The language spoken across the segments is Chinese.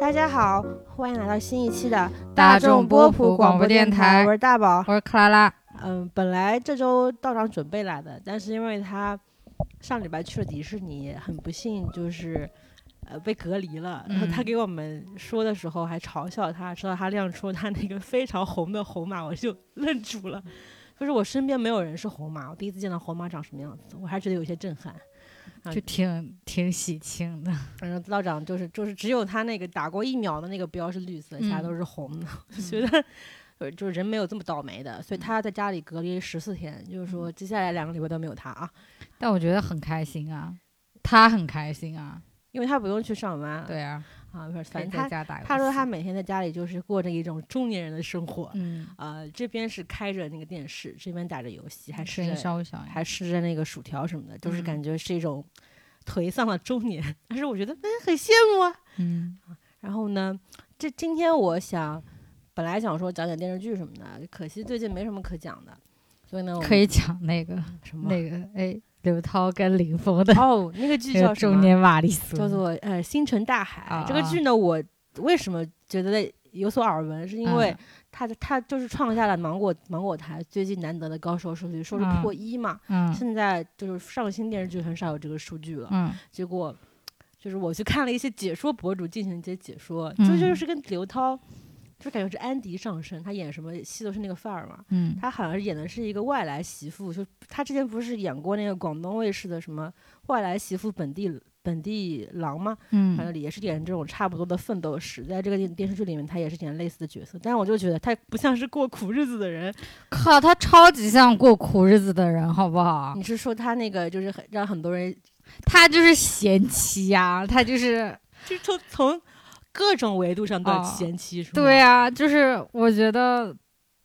大家好，欢迎来到新一期的大众波普普广播电电台我是大宝。我是克拉拉，嗯，本来这周道长准备来的，但是因为他上礼拜去了迪士尼，很不幸就是呃被隔离了。然后他嗯给我们说的时候还嘲笑他，直到他亮出他那个非常红的红马，我就愣住了。就是我身边没有人是红马，我第一次见到红马长什么样子，我还觉得有些震撼。啊就挺挺喜庆的。反正道长就是就是只有他那个打过疫苗的那个标是绿色，其他嗯。都是红的。觉得，呃，就是人没有这么倒霉的，所以他在家里隔离十四天，就是说接下来两个礼拜都没有他啊，但我觉得很开心啊，他很开心啊，因为他不用去上班。对啊，啊，他在家打游戏。他说他每天在家里就是过着一种中年人的生活。嗯，呃，这边是开着那个电视，这边打着游戏，还吃着。还吃着那个薯条什么的，就是嗯感觉是一种颓丧的中年。但是我觉得，哎，很羡慕啊。嗯，然后呢，这今天我想本来想说讲讲电视剧什么的，可惜最近没什么可讲的，所以呢，我可以讲那个什么那个哎，刘涛跟林峰的哦，那个剧 叫什么？中年玛丽苏，叫做呃《星辰大海》啊这个剧呢，我为什么觉得有所耳闻，是因为嗯它的它就是创下了芒果芒果台最近难得的高收视率，收视嗯破一嘛。嗯现在就是上新电视剧很少有这个数据了。嗯结果就是我去看了一些解说博主进行一些解说，嗯就就是跟刘涛，就感觉是安迪上身，他演什么戏都是那个范儿嘛。嗯他好像是演的是一个外来媳妇，就他之前不是演过那个广东卫视的什么外来媳妇本地本地郎吗？反嗯，正也是演这种差不多的奋斗史，在这个电电视剧里面，他也是演类似的角色，但是我就觉得他不像是过苦日子的人。靠，他超级像过苦日子的人，好不好？你是说他那个就是很让很多人他就是贤妻呀，他就是就从从各种维度上都哦嫌弃，是吗？对啊，就是我觉得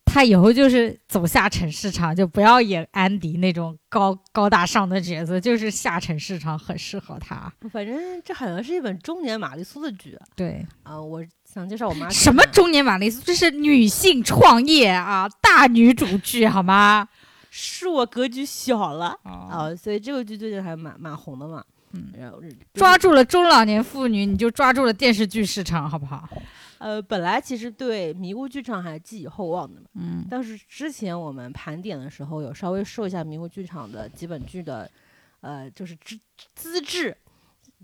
他以后就是走下沉市场，就不要演安迪那种高高大上的角色，就是下沉市场很适合他。反正这好像是一本中年玛丽苏的剧对，啊、我想介绍我妈什么中年玛丽苏，这是女性创业啊，大女主剧好吗？是我格局小了哦，啊、所以这个剧最近还蛮蛮红的嘛。嗯然后抓住了中老年妇女，你就抓住了电视剧市场，好不好？呃，本来其实对迷雾剧场还寄予厚望的嘛，嗯但是之前我们盘点的时候有稍微说一下迷雾剧场的几本剧的，呃，就是资资质，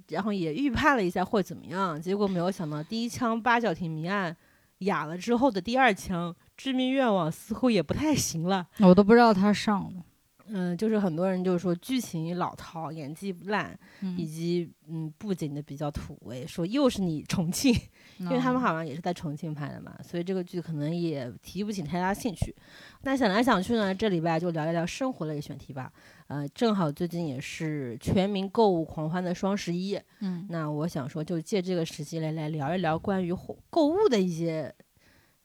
然后也预判了一下会怎么样，结果没有想到第一枪八角亭谜案哑了之后的第二枪致命愿望似乎也不太行了。我都不知道他上了。嗯，就是很多人就是说剧情老套，演技烂，以嗯，及嗯布景的比较土味，说又是你重庆，因为他们好像也是在重庆拍的嘛，所以这个剧可能也提不起太大兴趣。那想来想去呢，这礼拜就聊一聊生活类选题吧。呃，正好最近也是全民购物狂欢的双十一，嗯，那我想说，就借这个时机来来聊一聊关于货购物的一些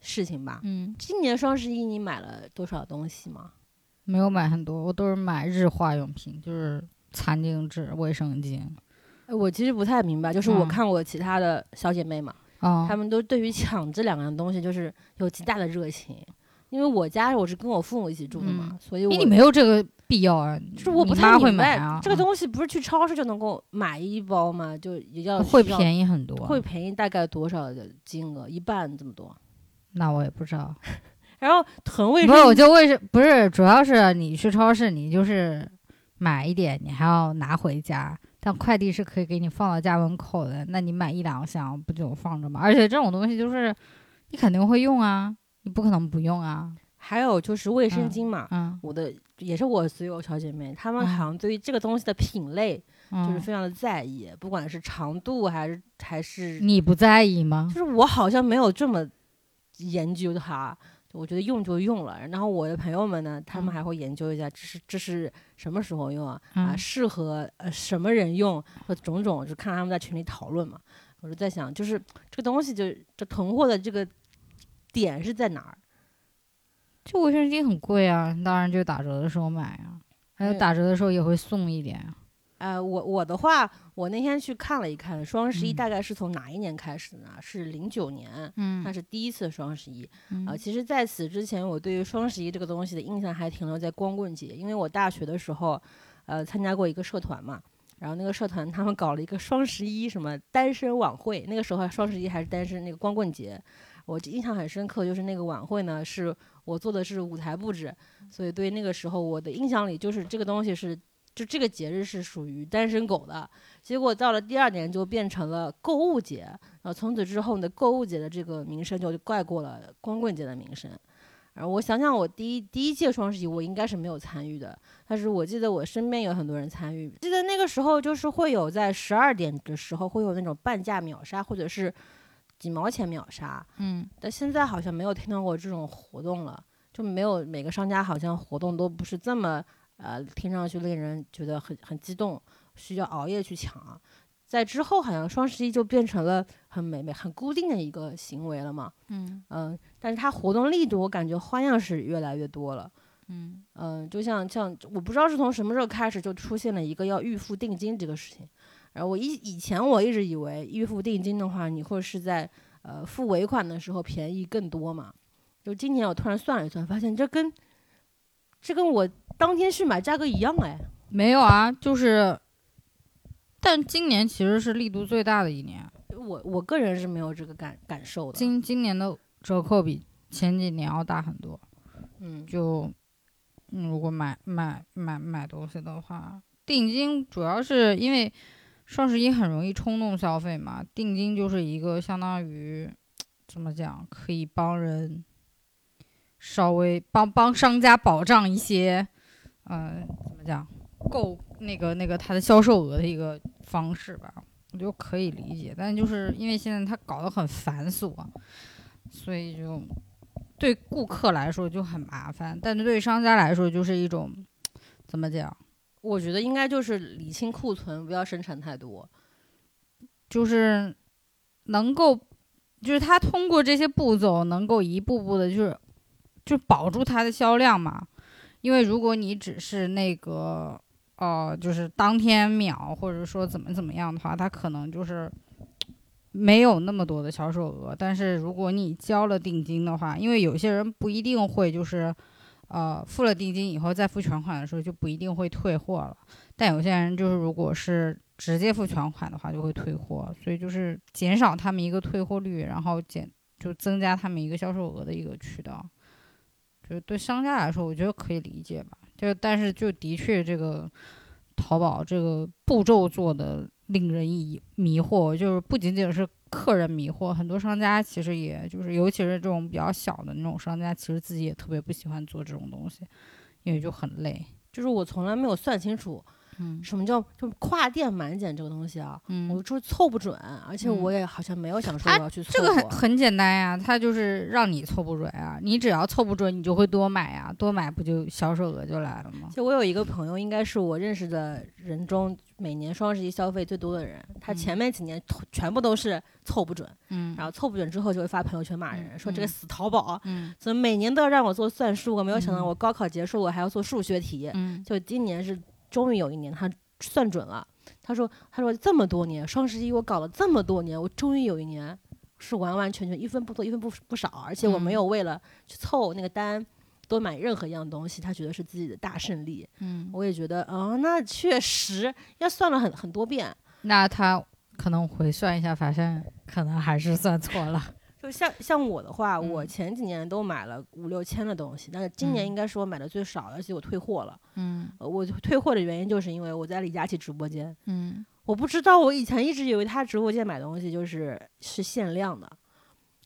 事情吧。嗯，今年双十一你买了多少东西吗？没有买很多，我都是买日化用品，就是餐巾纸、卫生巾。呃我其实不太明白，就是我嗯看我其他的小姐妹嘛，啊、她们都对于抢这两样东西就是有极大的热情。因为我家我是跟我父母一起住的嘛，所以我你没有这个必要啊，就是我不太明白买啊，这个东西不是去超市就能够买一包吗？就也要会便宜很多，会便宜大概多少的金额？一半这么多。那我也不知道。然后囤卫生不是，我生就为什不是，主要是你去超市，你就是买一点，你还要拿回家。但快递是可以给你放到家门口的，那你买一两箱不就放着吗？而且这种东西就是你肯定会用啊，你不可能不用啊。还有就是卫生嗯巾嘛，嗯，我的也是我所有小姐妹，她们嗯好像对于这个东西的品类就是嗯非常的在意，不管是长度还是还是，你不在意吗就？是我好像没有这么研究它。我觉得用就用了，然后我的朋友们呢，他们嗯还会研究一下，这是这是什么时候用啊？啊，嗯适合呃什么人用，或种种，就看他们在群里讨论嘛。我就在想，就是这个东西就，这囤货的这个点是在哪儿？就卫生巾很贵啊，当然就打折的时候买啊，还有打折的时候也会送一点啊。呃，我我的话，我那天去看了一看，双十一嗯大概是从哪一年开始的呢？是零九年，嗯那是第一次双十一。嗯啊，其实在此之前，我对于双十一这个东西的印象还停留在光棍节，因为我大学的时候，呃，参加过一个社团嘛，然后那个社团他们搞了一个双十一什么单身晚会，那个时候双十一还是单身那个光棍节，我印象很深刻，就是那个晚会呢是我做的是舞台布置，所以对那个时候我的印象里就是这个东西是就这个节日是属于单身狗的，结果到了第二年就变成了购物节，然后从此之后呢购物节的这个名声就盖过了光棍节的名声。然后我想想，我第一第一届双十一我应该是没有参与的，但是我记得我身边有很多人参与。记得那个时候就是会有在十二点的时候会有那种半价秒杀，或者是几毛钱秒杀。嗯，但现在好像没有听到过这种活动了，就没有每个商家好像活动都不是这么呃，听上去令人觉得很很激动，需要熬夜去抢。在之后，好像双十一就变成了很美美、很固定的一个行为了嘛。嗯嗯，但是它活动力度，我感觉花样是越来越多了。嗯嗯，就像像我不知道是从什么时候开始就出现了一个要预付定金这个事情。然后我以以前我一直以为预付定金的话，你会是在呃付尾款的时候便宜更多嘛。就今年我突然算了一算，发现这跟这跟我当天去买价格一样哎。没有啊，就是，但今年其实是力度最大的一年，我我个人是没有这个感感受的。今今年的折扣比前几年要大很多。嗯就，嗯，如果买买买买东西的话，定金主要是因为双十一很容易冲动消费嘛，定金就是一个相当于怎么讲，可以帮人稍微帮帮商家保障一些，呃，怎么讲，够那个那个它的销售额的一个方式吧，我就可以理解。但就是因为现在它搞得很繁琐，所以就。对顾客来说就很麻烦，但是对商家来说就是一种怎么讲，我觉得应该就是理清库存，不要生产太多。就是能够，就是他通过这些步骤能够一步步的，就是就保住它的销量嘛。因为如果你只是那个呃，就是当天秒或者说怎么怎么样的话，它可能就是。没有那么多的销售额，但是如果你交了定金的话，因为有些人不一定会就是，呃，付了定金以后再付全款的时候就不一定会退货了。但有些人就是如果是直接付全款的话就会退货，所以就是减少他们一个退货率，然后减就增加他们一个销售额的一个渠道。就对商家来说，我觉得可以理解吧。就但是就的确这个淘宝这个步骤做的。令人以迷惑，就是不仅仅是客人迷惑，很多商家其实也就是，尤其是这种比较小的那种商家，其实自己也特别不喜欢做这种东西，因为就很累。就是我从来没有算清楚，嗯，什么叫就跨店满减这个东西啊？嗯，我说凑不准，而且我也好像没有想说我要去凑。这个很很简单呀，它就是让你凑不准啊，你只要凑不准，你就会多买呀，多买不就销售额就来了吗？就我有一个朋友，应该是我认识的人中。每年双十一消费最多的人，他前面几年全部都是凑不准，嗯，然后凑不准之后就会发朋友圈骂人，说这个死淘宝，嗯，怎么每年都要让我做算术？我没有想到我高考结束我还要做数学题，嗯，就今年是终于有一年他算准了，他说他说这么多年双十一我搞了这么多年，我终于有一年是完完全全一分不多一分不不少，而且我没有为了去凑那个单。多买任何一样东西，他觉得是自己的大胜利。嗯，我也觉得，哦，那确实要算了很很多遍。那他可能回算一下，发现可能还是算错了。就像像我的话，嗯、我前几年都买了五六千的东西，但是今年应该是我买的最少的，而且我退货了。嗯，我退货的原因就是因为我在李佳琦直播间。嗯，我不知道，我以前一直以为他直播间买东西就是是限量的。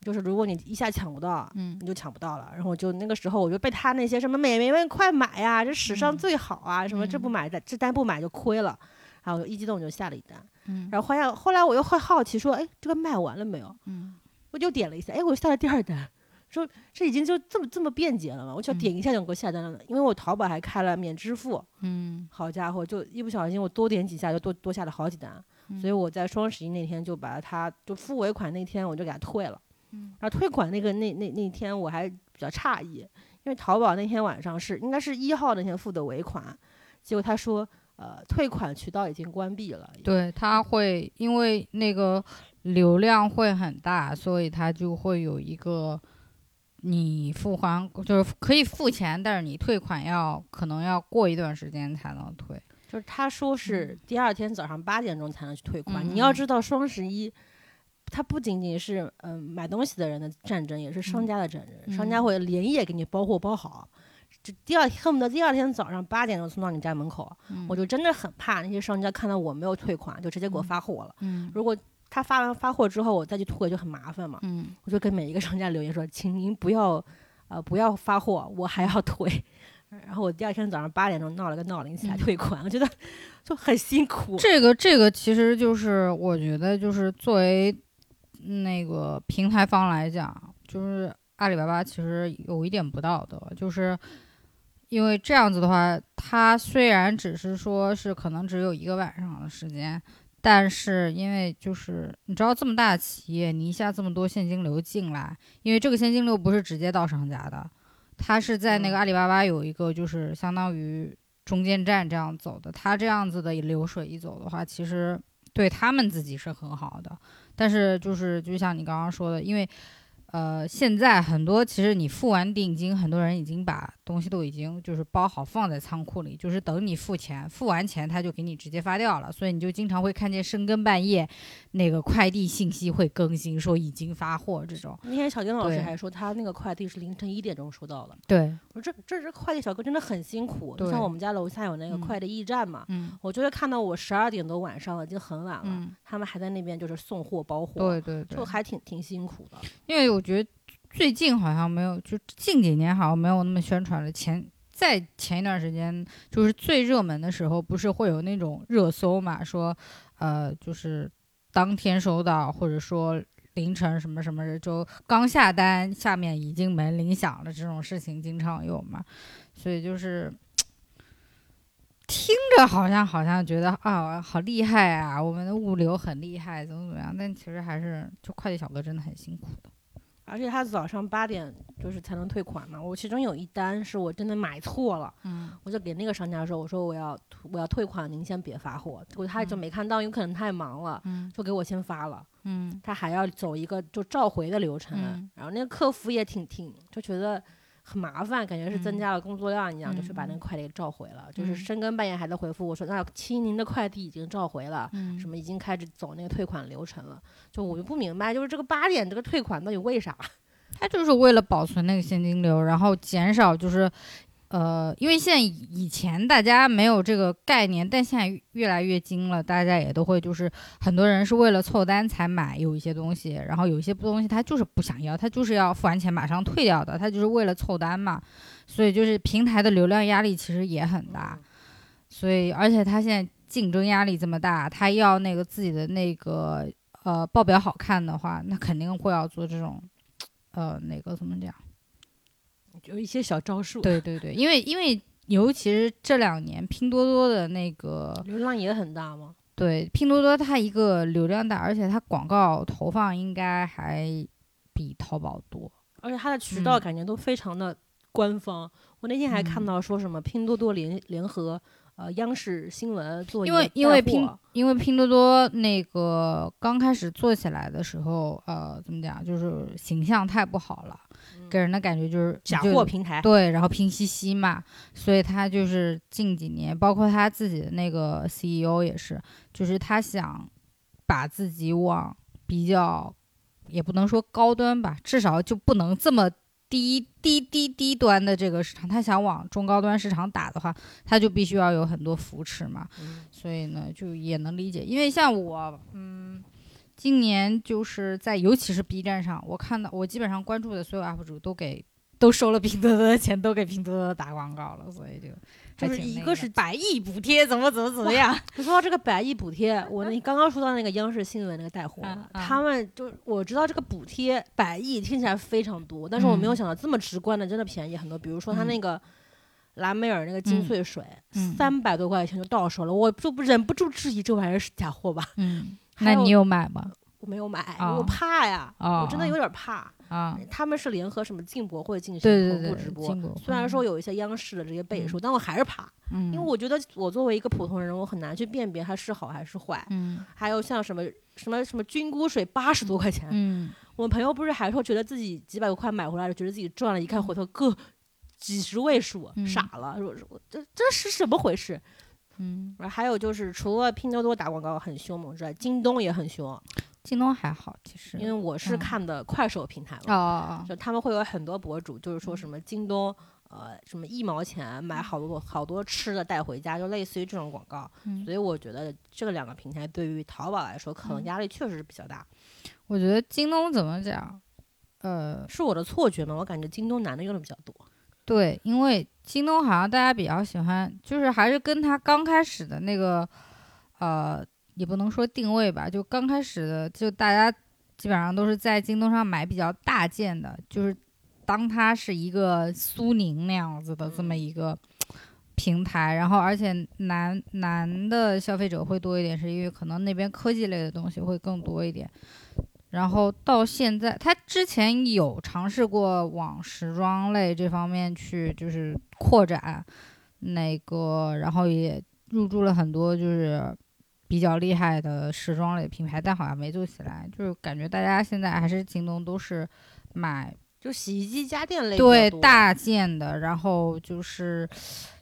就是如果你一下抢不到，嗯，你就抢不到了。然后就那个时候，我就被他那些什么美眉们快买呀，这史上最好啊，嗯、什么这不买的这单不买就亏了，然后一激动就下了一单。嗯，然后后来后来我又会好奇说，哎，这个卖完了没有？嗯，我就点了一下，哎，我下了第二单，说这已经就这么这么便捷了嘛？我就点一下就给我下单了，因为我淘宝还开了免支付。嗯，好家伙，就一不小心我多点几下就多多下了好几单，所以我在双十一那天就把它就付尾款那天我就给它退了。嗯，然后退款那个那那那天我还比较诧异，因为淘宝那天晚上是应该是一号那天付的尾款，结果他说呃退款渠道已经关闭了。对，他会因为那个流量会很大，所以他就会有一个你付款就是可以付钱，但是你退款要可能要过一段时间才能退。就是他说是第二天早上八点钟才能去退款。嗯你要知道，双十一它不仅仅是嗯、买东西的人的战争，也是商家的战争。嗯商家会连夜给你包货包好，这第二恨不得第二天早上八点钟送到你家门口。嗯我就真的很怕那些商家看到我没有退款，就直接给我嗯发货了。嗯如果他发完发货之后，我再去退就很麻烦嘛。嗯我就跟每一个商家留言说，请您不要，呃，不要发货，我还要退。然后我第二天早上八点钟闹了个闹铃起来嗯退款，我觉得就很辛苦。这个这个其实就是我觉得就是作为那个平台方来讲，就是阿里巴巴其实有一点不道德，就是因为这样子的话，它虽然只是说是可能只有一个晚上的时间。但是因为就是你知道这么大的企业，你一下这么多现金流进来，因为这个现金流不是直接到商家的，它是在那个嗯阿里巴巴有一个就是相当于中间站这样走的，它这样子的流水一走的话，其实对他们自己是很好的。但是就是就像你刚刚说的，因为呃现在很多其实你付完定金，很多人已经把东西都已经就是包好放在仓库里，就是等你付钱，付完钱他就给你直接发掉了，所以你就经常会看见深更半夜那个快递信息会更新说已经发货这种。那天小丁老师还说，他那个快递是凌晨一点钟收到的。对，我说这这这快递小哥真的很辛苦，就像我们家楼下有那个嗯快递驿站嘛，嗯我就会看到我十二点多晚上了，已经很晚了，嗯，他们还在那边就是送货包货，对对对就，还挺挺辛苦的。因为我觉得最近好像没有，就近几年好像没有那么宣传了。前在前一段时间，就是最热门的时候，不是会有那种热搜嘛，说呃，就是当天收到，或者说凌晨什么什么就刚下单，下面已经门铃响了这种事情经常有嘛，所以就是。听着好像好像觉得啊好厉害啊，我们的物流很厉害，怎么怎么样？但其实还是就快递小哥真的很辛苦的。而且他早上八点就是才能退款嘛。我其中有一单是我真的买错了，嗯我就给那个商家说，我说我要我要退款，您先别发货。结果他就嗯没看到，有可能太忙了，嗯就给我先发了。嗯他还要走一个就召回的流程，嗯然后那个客服也挺挺就觉得很麻烦，感觉是增嗯加了工作量一样，就去把那个嗯快递给召回了。就是嗯深更半夜还在回复我说，那亲您的快递已经召回了。嗯什么已经开始走那个退款流程了，就我就不明白，就是这个八点这个退款到底为啥？他就是为了保存那个现金流，然后减少就是，呃，因为现在以前大家没有这个概念，但现在越来越精了，大家也都会就是很多人是为了凑单才买有一些东西，然后有一些东西他就是不想要，他就是要付完钱马上退掉的，他就是为了凑单嘛，所以就是平台的流量压力其实也很大，所以而且他现在竞争压力这么大，他要那个自己的那个呃报表好看的话，那肯定会要做这种。呃，那个怎么讲？有一些小招数，对对对，因为因为尤其是这两年拼多多的那个，流量也很大嘛？对拼多多它一个流量大，而且它广告投放应该还比淘宝多。而且它的渠道嗯感觉都非常的官方。我那天还看嗯到说什么拼多多联联合呃央视新闻做因为因为拼因为拼多多那个刚开始做起来的时候，呃，怎么讲，就是形象太不好了，给人的感觉就是嗯假货平台，对，然后拼夕夕嘛，所以他就是近几年，包括他自己的那个 CEO 也是，就是他想把自己往比较，也不能说高端吧，至少就不能这么低低低低端的这个市场，他想往中高端市场打的话，他就必须要有很多扶持嘛。嗯。所以呢，就也能理解，因为像我，嗯，今年就是在尤其是 B 站上，我看到我基本上关注的所有 UP 主都给都收了拼多多的钱，都给拼多多打广告了，所以就就是一个是百亿补贴，怎么怎么怎么样，就说到这个百亿补贴，我那刚刚说到那个央视新闻那个带货他们就我知道这个补贴百亿听起来非常多，但是我没有嗯。想到这么直观的，真的便宜很多。比如说他嗯。那个蓝莓尔那个精粹水，嗯。三百多块钱就到手了，我就不忍不住质疑这玩意儿是假货吧？嗯，那你有买吗？我没有买，哦。我怕呀，哦我真的有点怕。啊，他们是联合什么进博会进行同步直，播，虽然说有一些央视的这些背书，但我还是怕，嗯，因为我觉得我作为一个普通人，我很难去辨别它是好还是坏。嗯。还有像什么什么什么菌菇水八十多块钱，嗯。我朋友不是还说觉得自己几百多块买回来了，觉得自己赚了，一看回头个几十位数，嗯。傻了，这这是什么回事？嗯，然后还有就是，除了拼多多打广告很凶猛之外，京东也很凶。京东还好，其实因为我是嗯看的快手平台哦嘛，就他们会有很多博主，就是说什么京东。呃，什么一毛钱买好多好多吃的带回家，就类似于这种广告，嗯所以我觉得这两个平台对于淘宝来说，可能嗯压力确实是比较大。我觉得京东怎么讲？呃，是我的错觉吗？我感觉京东男的用的比较多。对，因为京东好像大家比较喜欢，就是还是跟它刚开始的那个，呃，也不能说定位吧，就刚开始的，就大家基本上都是在京东上买比较大件的，就是当它是一个苏宁那样子的这么一个平台，然后而且男男的消费者会多一点，是因为可能那边科技类的东西会更多一点。然后到现在，他之前有尝试过往时装类这方面去，就是扩展那个，然后也入驻了很多就是比较厉害的时装类品牌，但好像没做起来。就是感觉大家现在还是京东都是买就洗衣机、家电类对大件的，然后就是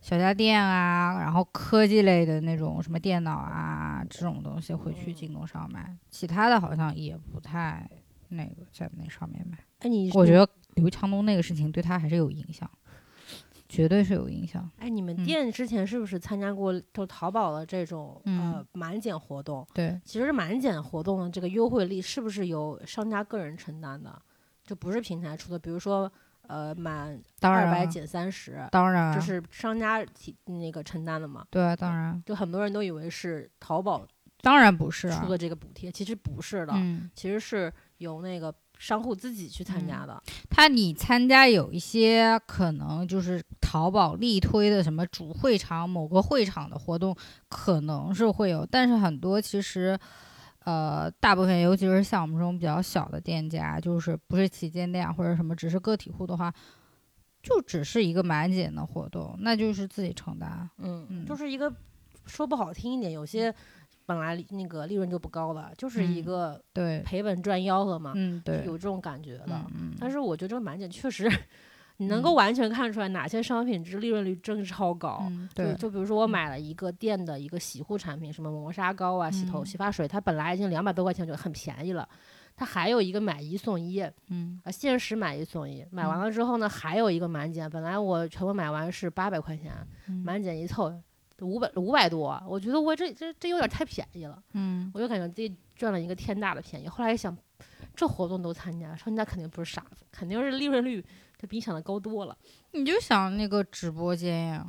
小家电啊，然后科技类的那种什么电脑啊这种东西会去嗯京东上买，其他的好像也不太那个在那上面买。哎，你我觉得刘强东那个事情对他还是有影响，绝对是有影响。哎，你们嗯店之前是不是参加过就淘宝的这种、嗯呃满减活动？对，其实满减活动的这个优惠力是不是由商家个人承担的？就不是平台出的，比如说呃满二百减三十，当然啊，这是商家提那个承担的嘛？对啊，当然，就很多人都以为是淘宝当然不是啊出，的这个补贴，其实不是的，嗯，其实是由那个商户自己去参加的。他你参加有一些可能就是淘宝力推的什么主会场某个会场的活动，可能是会有，但是很多其实。呃，大部分尤其是像我们这种比较小的店家，就是不是旗舰店或者什么，只是个体户的话，就只是一个满减的活动，那就是自己承担。嗯，嗯就是一个说不好听一点，有些本来那个利润就不高了，就是一嗯个对，赔本赚吆喝嘛，嗯，对，有这种感觉的。嗯嗯，但是我觉得这个满减确实，你能够嗯。完全看出来哪些商品值利润率真的超高。对，就比如说我买了一个店的一个洗护产品，什么磨砂膏啊、洗头嗯。洗发水，它本来已经两百多块钱就很便宜了，它还有一个买一送一，嗯。啊，限时买一送一，买完嗯。了之后呢，还有一个满减，本来我全部买完是八百块钱，嗯。满减一凑五百五百多，我觉得我这这这有点太便宜了，嗯，我就感觉自己赚了一个天大的便宜。后来一想，这活动都参加，商家肯定不是傻子，肯定是利润率这比你想的高多了。你就想那个直播间呀，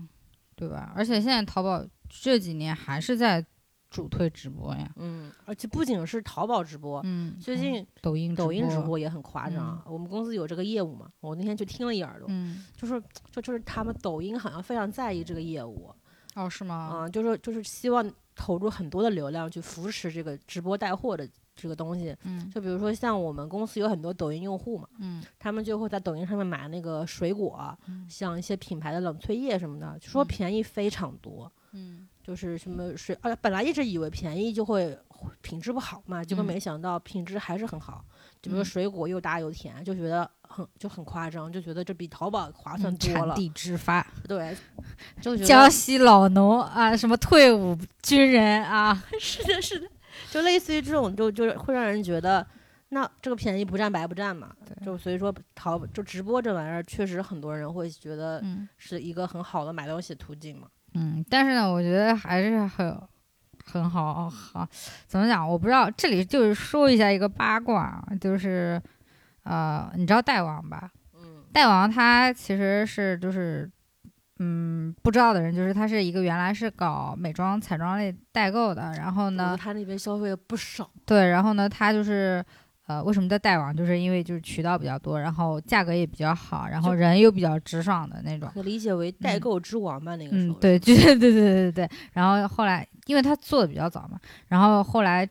对吧？而且现在淘宝这几年还是在主推直播呀，嗯，而且不仅是淘宝直播，嗯，嗯最近抖音抖音直直，播也很夸张。我们公司有这个业务嘛，我那天去听了一耳朵，嗯，就是就就是他们抖音好像非常在意这个业务，哦，是吗？啊、就是就是希望投入很多的流量去扶持这个直播带货的这个东西。嗯就比如说像我们公司有很多抖音用户嘛，嗯他们就会在抖音上面买那个水果，嗯像一些品牌的冷萃液什么的，就说嗯便宜非常多。嗯就是什么水，啊，本来一直以为便宜就会品质不好嘛，结果嗯没想到品质还是很好。就比如水果又大又甜，就觉得很就很夸张，就觉得这比淘宝划算嗯多了。产地直发，对，就江西老农啊，什么退伍军人啊，是的，是的，就类似于这种，就就是会让人觉得，那这个便宜不占白不占嘛。就所以说淘就直播这玩意儿，确实很多人会觉得嗯是一个很好的买东西途径嘛。嗯，但是呢，我觉得还是很很好好，怎么讲？我不知道，这里就是说一下一个八卦啊，就是呃，你知道代王吧？嗯代王他其实是就是，嗯，不知道的人就是他是一个原来是搞美妆彩妆类代购的，然后呢，他那边消费不少。对，然后呢，他就是。呃，为什么叫代网？就是因为就是渠道比较多，然后价格也比较好，然后人又比较直爽的那种。可理解为代嗯购之王吧，那个时候。，嗯对，对对对对对对。然后后来，因为他做的比较早嘛，然后后来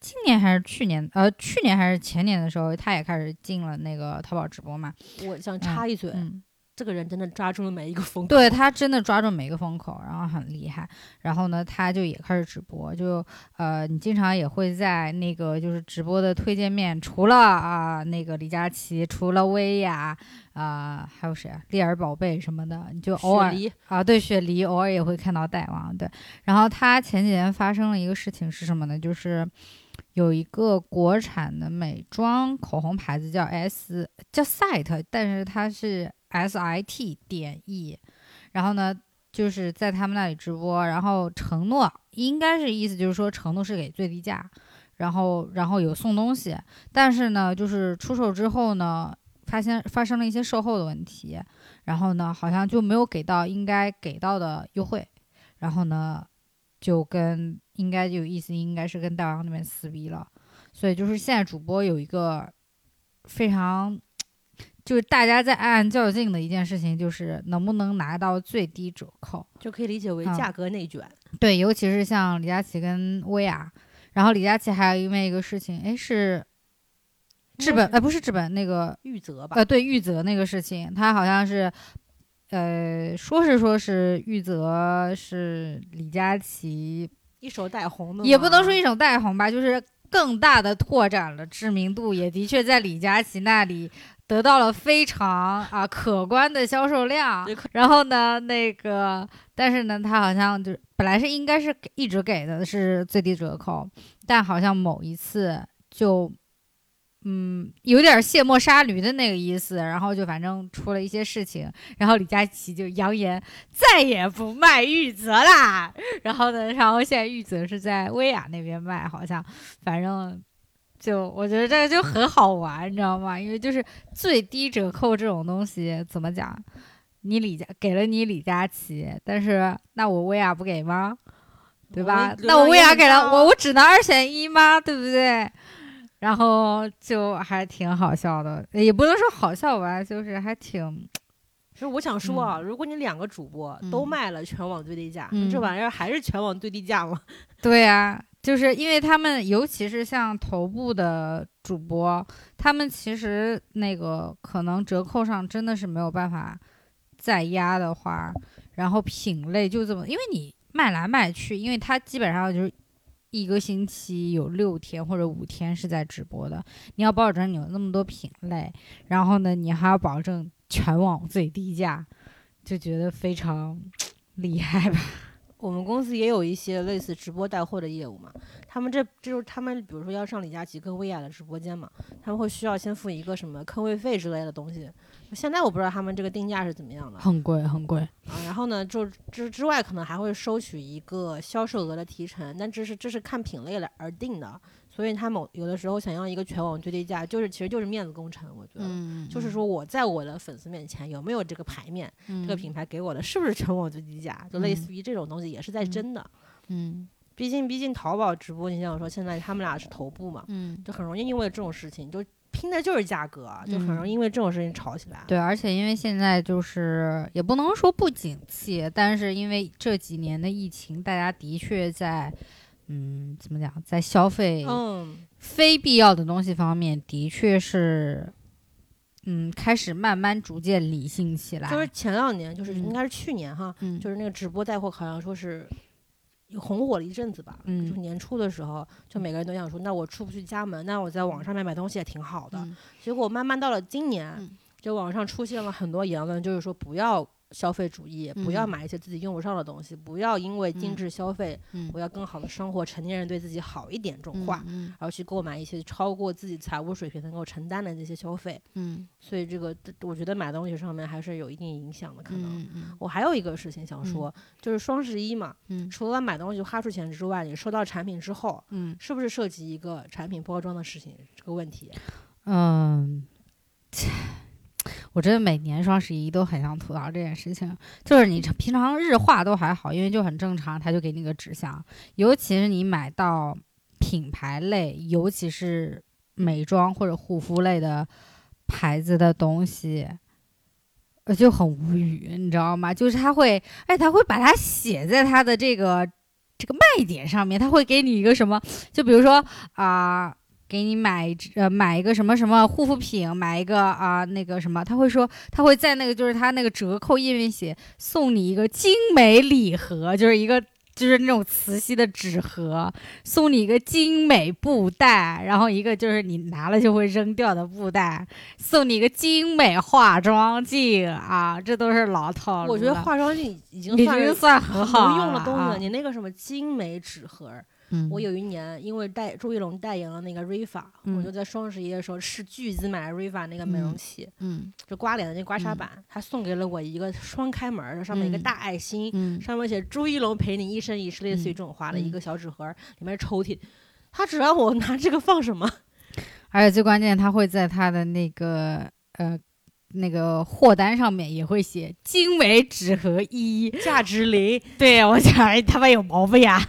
今年还是去年，呃，去年还是前年的时候，他也开始进了那个淘宝直播嘛。我想插一嘴，嗯这个人真的抓住了每一个风口。对他真的抓住每一个风口，然后很厉害。然后呢，他就也开始直播，就呃，你经常也会在那个就是直播的推荐面，除了啊那个李佳琦，除了薇娅啊，还有谁啊？丽儿宝贝什么的，你就偶尔啊，对雪梨偶尔也会看到戴王。对，然后他前几天发生了一个事情是什么呢？就是有一个国产的美妆口红牌子叫 S 叫 Site，但是它是 S I T 点 E，然后呢就是在他们那里直播，然后承诺应该是意思就是说承诺是给最低价，然后然后有送东西，但是呢就是出售之后呢。发现发生了一些售后的问题，然后呢，好像就没有给到应该给到的优惠，然后呢，就跟应该就意思，应该是跟大王那边撕逼了，所以就是现在主播有一个非常，就是大家在暗暗较劲的一件事情，就是能不能拿到最低折扣。就可以理解为嗯价格内卷。对，尤其是像李佳琦跟薇娅，然后李佳琦还有因为一个事情，哎，是治本，哎，不是治本，那个玉泽吧，呃，对玉泽那个事情，他好像是，呃，说是说是玉泽是李佳琦，一手带红的，也不能说一手带红吧，就是更大的拓展了知名度，也的确在李佳琦那里得到了非常啊可观的销售量。然后呢，那个，但是呢，他好像就本来是应该是给一直给的是最低折扣，但好像某一次就。嗯，有点卸磨杀驴的那个意思，然后就反正出了一些事情，然后李佳琦就扬言再也不卖玉泽啦。然后呢，然后现在玉泽是在薇娅那边卖，好像反正就我觉得这个就很好玩，你知道吗？因为就是最低折扣这种东西怎么讲？你李佳给了你李佳琦，但是那我薇娅不给吗？对吧？那我薇娅给了我，我只能二选一吗？对不对？然后就还挺好笑的，也不能说好笑吧，就是还挺其实我想说啊，如果你两个主播都嗯卖了全网最低价，嗯这玩意儿还是全网最低价吗？对呀、就是因为他们，尤其是像头部的主播，他们其实那个可能折扣上真的是没有办法再压的话，然后品类就这么，因为你卖来卖去，因为它基本上就是一个星期有六天或者五天是在直播的，你要保证你有那么多品类，然后呢，你还要保证全网最低价，就觉得非常 厉害吧。我们公司也有一些类似直播带货的业务嘛，他们这这就是他们比如说要上李佳琦跟薇娅的直播间嘛，他们会需要先付一个什么坑位费之类的东西。现在我不知道他们这个定价是怎么样的很贵，很贵。啊，然后呢，就之之外可能还会收取一个销售额的提成，但这是这是看品类来而定的，所以他某有的时候想要一个全网最低价，就是其实就是面子工程，我觉得。嗯就是说，我在我的粉丝面前有没有这个牌面，这这个品牌给我的是不是全网最低价？就类嗯似于这种东西也是在嗯争的。嗯毕竟，毕竟淘宝直播，你像我说，现在他们俩是头部嘛，嗯，就很容易因为这种事情，就拼的就是价格啊，就很容嗯易因为这种事情吵起来。对，而且因为现在就是也不能说不景气，但是因为这几年的疫情，大家的确在嗯怎么讲，在消费嗯，非必要的东西方面，的确是嗯开始慢慢逐渐理性起来。就是前两年，就是嗯应该是去年哈，嗯就是那个直播带货，好像说是红火了一阵子吧。嗯就是年初的时候，就每个人都想说，那我出不去家门，那我在网上面买东西也挺好的。嗯结果慢慢到了今年，嗯就网上出现了很多言论，就是说不要消费主义，不要嗯买一些自己用不上的东西，不要因为精嗯致消费，嗯我要更好的生活，成年人对自己好一点这种话，嗯然后去购买一些超过自己财务水平能够承担的这些消费。嗯所以这个我觉得买东西上面还是有一定影响的，可能。嗯嗯我还有一个事情想说，就是双十一嘛，嗯除了买东西花出钱之外，你收到产品之后，嗯是不是涉及一个产品包装的事情这个问题？嗯，切我真的每年双十一都很想吐槽这件事情，就是你平常日化都还好，因为就很正常，他就给你个指向，尤其是你买到品牌类，尤其是美妆或者护肤类的牌子的东西。呃，就很无语，你知道吗？就是他会，哎，他会把它写在他的这个这个卖点上面，他会给你一个什么？就比如说啊、给你买呃买一个什么什么护肤品，买一个啊、那个什么，他会说他会在那个就是他那个折扣页面写送你一个精美礼盒，就是一个。就是那种磁吸的纸盒，送你一个精美布袋，然后一个就是你拿了就会扔掉的布袋，送你一个精美化妆镜啊，这都是老套路了。我觉得化妆镜已经已经算很好能用了。你那个什么精美纸盒儿，嗯我有一年因为代朱一龙代言了那个 Rifa，、嗯我就在双十一的时候斥巨资买了 Rifa 那个美容嗯器，嗯就刮脸的那刮痧板，他送给了我一个双开门儿的，上面一个嗯大爱心，嗯上面写朱一龙陪你一生一世，类似于嗯这种花的一嗯个小纸盒儿，里面是抽屉。他只让我拿这个放什么？而且最关键，他会在他的那个呃那个货单上面也会写精美纸盒一。价值零。对我讲，哎他妈有毛病呀！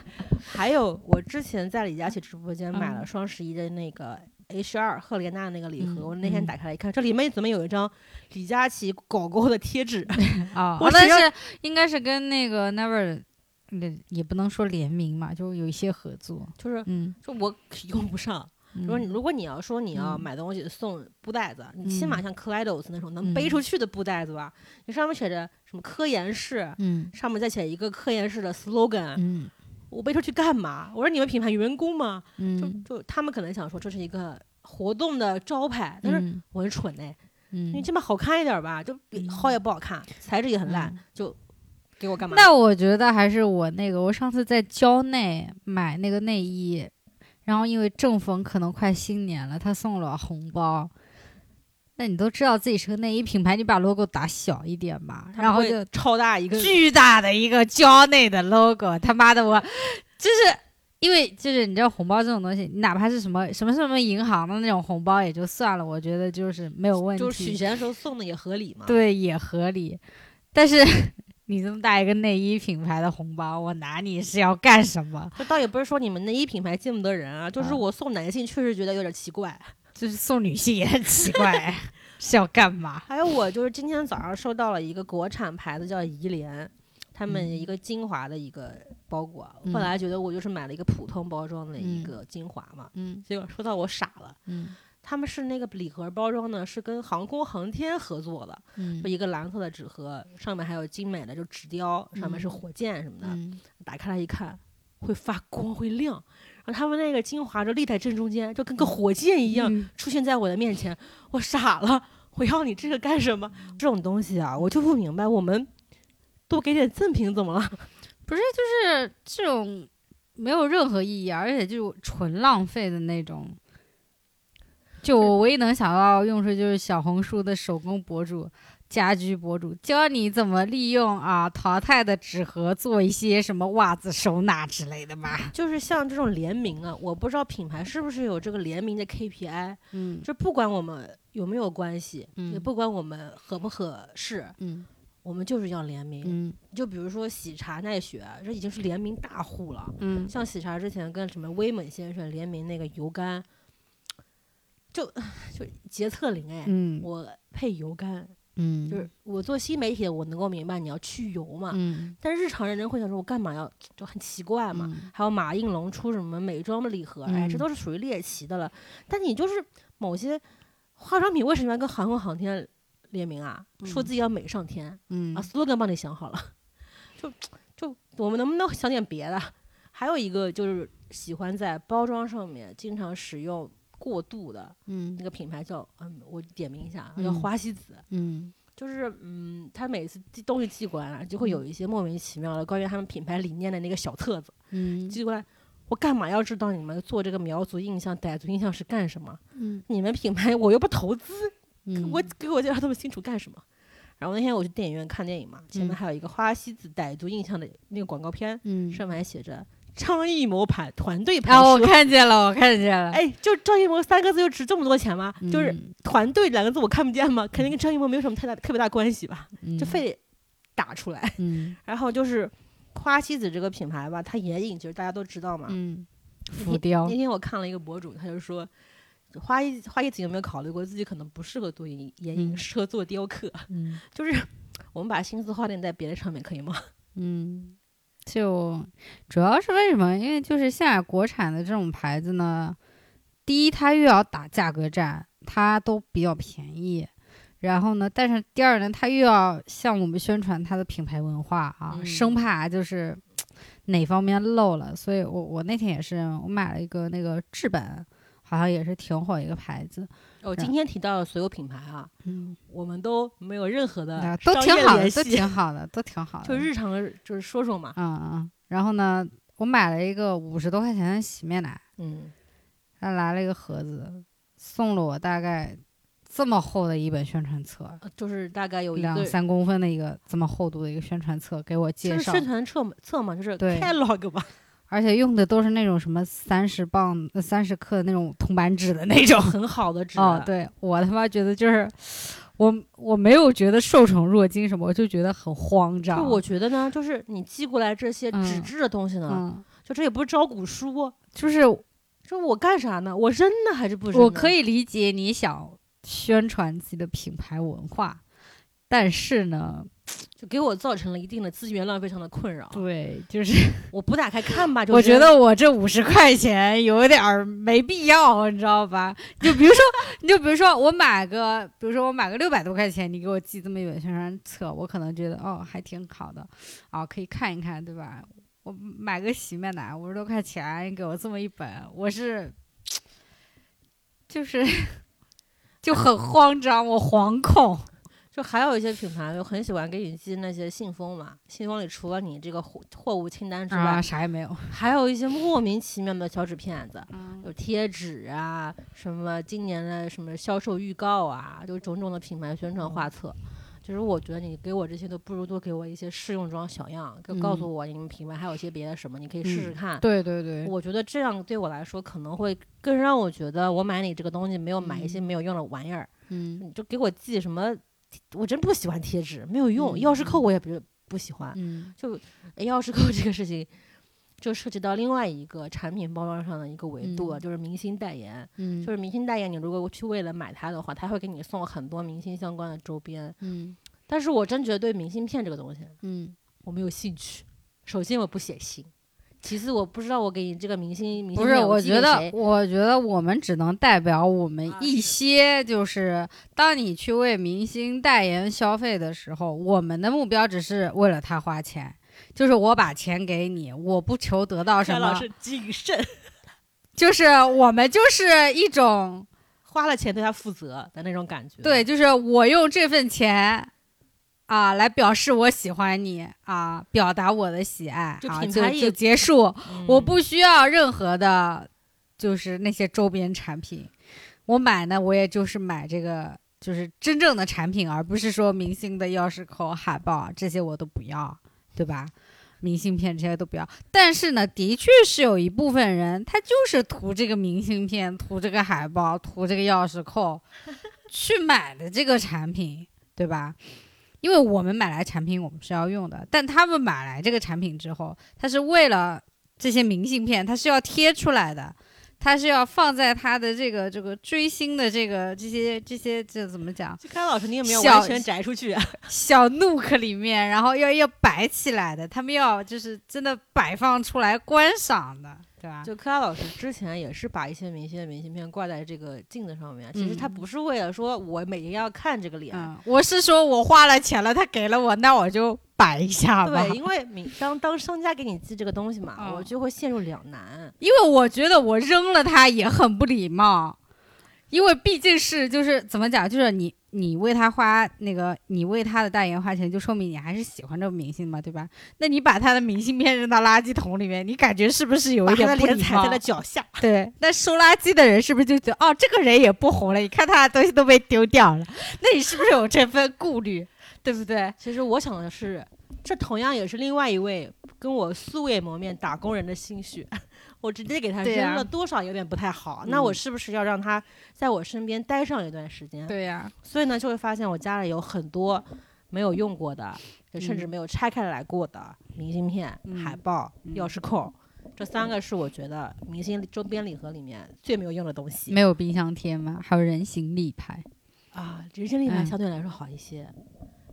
还有，我之前在李佳琦直播间买了嗯双十一的那个 H 二赫莲娜那个礼盒，嗯我那天嗯打开来一看，这里面怎么有一张李佳琦狗狗的贴纸？啊、我谁但是应该是跟那个 Never，那也不能说联名嘛，就有一些合作。就是嗯，就我用不上。如果你如果你要说你要嗯买东西送布袋子，你起码嗯像 Kaleidos 那种能背出去的布袋子吧，你上面写着什么科研室，嗯上面再写一个科研室的 slogan，、嗯我背出去干嘛？我说你们品牌员工吗？就嗯，就他们可能想说这是一个活动的招牌，但是嗯我很蠢哎，你嗯，起码好看一点吧，就好也不好看，材质也很烂，嗯就给我干嘛？那我觉得还是我那个，我上次在蕉内买那个内衣，然后因为正逢可能快新年了，他送了红包。那你都知道自己是个内衣品牌，你把 logo 打小一点吧，然后就超大一个，巨大的一个蕉内的 logo，他妈的我就是因为就是你知道红包这种东西，你哪怕是什么什么什么银行的那种红包也就算了，我觉得就是没有问题，就是许钱的时候送的也合理嘛。对，也合理。但是你这么大一个内衣品牌的红包，我拿你是要干什么？这倒也不是说你们内衣品牌见不得人啊，就是啊我送男性确实觉得有点奇怪。就是送女性也很奇怪，是要干嘛？还有我就是今天早上收到了一个国产牌子叫怡莲，他们嗯一个精华的一个包裹，嗯本来觉得我就是买了一个普通包装的一嗯个精华嘛，嗯结果收到我傻了。嗯 他们是那个礼盒包装呢，是跟航空航天合作的，嗯就一个蓝色的纸盒，上面还有精美的就纸雕，上面是嗯火箭什么的。嗯打开来一看，会发光，会亮。然后他们那个精华就立在正中间，就跟个火箭一样、嗯出现在我的面前，我傻了，我要你这个干什么？这种东西啊，我就不明白，我们多给点赠品怎么了？不是，就是这种没有任何意义，而且就是纯浪费的那种。就我唯一能想到用处就是小红书的手工博主、家居博主教你怎么利用啊淘汰的纸盒做一些什么袜子收纳之类的吧。就是像这种联名啊，我不知道品牌是不是有这个联名的 KPI，嗯。就不管我们有没有关系，也嗯不管我们合不合适，嗯。我们就是要联名。嗯。就比如说喜茶奈雪，这已经是联名大户了。嗯。像喜茶之前跟什么威猛先生联名那个油柑，就就洁厕灵哎，嗯。我配油柑，嗯，就是我做新媒体的，我能够明白你要去油嘛，嗯但是日常人人会想说，我干嘛要就很奇怪嘛。嗯还有马应龙出什么美妆的礼盒，哎，这嗯都是属于猎奇的了。但你就是某些化妆品为什么要跟航空航天联名啊？说嗯自己要美上天、嗯啊，slogan 帮你想好了，就就我们能不能想点别的？还有一个就是喜欢在包装上面经常使用过度的嗯那个品牌叫嗯，我点名一下啊，叫嗯花西子。嗯就是嗯，他每次寄东西寄过来了，就会有一些莫名其妙的关于他们品牌理念的那个小册子嗯寄过来。我干嘛要知道你们做这个苗族印象、傣族印象是干什么？嗯你们品牌我又不投资，嗯，我给我介绍这么清楚干什么？然后那天我去电影院看电影嘛，前面嗯还有一个花西子傣族印象的那个广告片，嗯上面还写着张艺谋盘团队拍啊，我。看见了，我看见了，哎，就张艺谋三个字就值这么多钱吗？就是嗯团队两个字我看不见吗？肯定跟张艺谋没有什么太大特别大关系吧？就嗯非得打出来。嗯 然后就是花西子这个品牌吧，它眼影其实大家都知道嘛。嗯浮雕那天我看了一个博主，他就说，花一花一子有没有考虑过自己可能不适合做眼眼影，嗯 适合做雕刻？嗯 就是我们把心思花点在别的上面，可以吗？嗯，就主要是为什么？因为就是现在国产的这种牌子呢，第一，它又要打价格战，它都比较便宜。然后呢，但是第二呢，它又要向我们宣传它的品牌文化啊，嗯生怕就是哪方面漏了。所以我我那天也是，我买了一个那个制本，好像也是挺火一个牌子。我今天提到的所有品牌啊，嗯，我们都没有任何的啊都挺好的，都挺好的，都挺好的。就日常的就是说说嘛。嗯嗯。然后呢，我买了一个五十多块钱的洗面奶，嗯，他来了一个盒子，送了我大概这么厚的一本宣传册，呃就是大概有一两个三公分的一个这么厚度的一个宣传册，给我介绍，是宣传册册嘛，就是对 catalog 吧，而且用的都是那种什么三十磅、呃三十克的那种铜板纸的那种。很好的纸。哦，对我他妈觉得就是。我我没有觉得受宠若惊什么，我就觉得很慌张。就我觉得呢，就是你寄过来这些纸嗯质的东西呢，嗯，就这也不是招股书，就是这我干啥呢？我扔呢还是不扔？我可以理解你想宣传自己的品牌文化，但是呢，就给我造成了一定的资源浪费上的困扰。对，就是 我不打开看吧，就我觉得我这五十块钱有点儿没必要，你知道吧？就比如说，你就比如说我买个，比如说我买个六百多块钱，你给我寄这么一本宣传册，我可能觉得哦还挺好的，啊可以看一看，对吧？我买个洗面奶五十多块钱，你给我这么一本，我是就是 就很慌张，我惶恐。就还有一些品牌，就很喜欢给你寄那些信封嘛，信封里除了你这个货货物清单之外，啊，啥也没有。还有一些莫名其妙的小纸片子，嗯有贴纸啊，什么今年的什么销售预告啊，就种种的品牌宣传画册。就是我觉得你给我这些都不如多给我一些试用装小样，就告诉嗯我你们品牌还有些别的什么，你可以试试嗯看。对对对，我觉得这样对我来说可能会更让我觉得我买你这个东西没有买一些没有用的玩意儿，嗯你就给我寄什么，我真不喜欢贴纸，没有用。嗯钥匙扣我也不不喜欢，嗯诶钥匙扣这个事情。就涉及到另外一个产品包装上的一个维度了，嗯就是明星代言。嗯，就是明星代言，你如果去为了买它的话，他会给你送很多明星相关的周边。嗯但是我真觉得对明信片这个东西，嗯我没有兴趣。首先我不写信，其次我不知道我给你这个明星明星不是，我觉得我觉得我们只能代表我们啊一些，就是当你去为明星代言消费的时候，我们的目标只是为了他花钱，就是我把钱给你，我不求得到什么，蔡老师谨慎，就是我们就是一种花了钱对他负责的那种感觉。对，就是我用这份钱。啊，来表示我喜欢你啊，表达我的喜爱就啊，就就结束。嗯，我不需要任何的，就是那些周边产品。我买呢，我也就是买这个，就是真正的产品，而不是说明星的钥匙扣、海报这些我都不要，对吧？明信片这些都不要。但是呢，的确是有一部分人，他就是图这个明信片、图这个海报、图这个钥匙扣，去买的这个产品，对吧？因为我们买来产品，我们是要用的，但他们买来这个产品之后，他是为了这些明信片，他是要贴出来的，他是要放在他的这个这个追星的这个这些这些这怎么讲就看老师，你有没有小完全摘出去啊？小 nook 里面，然后要要摆起来的，他们要就是真的摆放出来观赏的，对吧？就柯拉老师之前也是把一些明星的明信片挂在这个镜子上面，其实他嗯不是为了说我每天要看这个脸，嗯，我是说我花了钱了，他给了我，那我就摆一下吧。对，因为明当当商家给你寄这个东西嘛，嗯我就会陷入两难。因为我觉得我扔了它也很不礼貌，因为毕竟是就是怎么讲，就是你你为他花那个你为他的代言花钱，就说明你还是喜欢这个明星嘛，对吧？那你把他的明信片扔到垃圾桶里面，你感觉是不是有一点不礼貌脸踩在了？脚下，对，那收垃圾的人是不是就觉得哦，这个人也不红了？你看他的东西都被丢掉了，那你是不是有这份顾虑？对不对？其实我想的是，这同样也是另外一位跟我素未谋面打工人的心血。我直接给他扔了，多少有点不太好。那我嗯是不是要让他在我身边待上一段时间？对呀、所以呢，就会发现我家里有很多没有用过的，甚至嗯没有拆开来过的明信片、嗯海报、嗯钥匙扣。这三个是我觉得明星周边礼盒里面最没有用的东西没有冰箱贴吗？还有人形立牌，啊。人形立牌嗯相对来说好一些，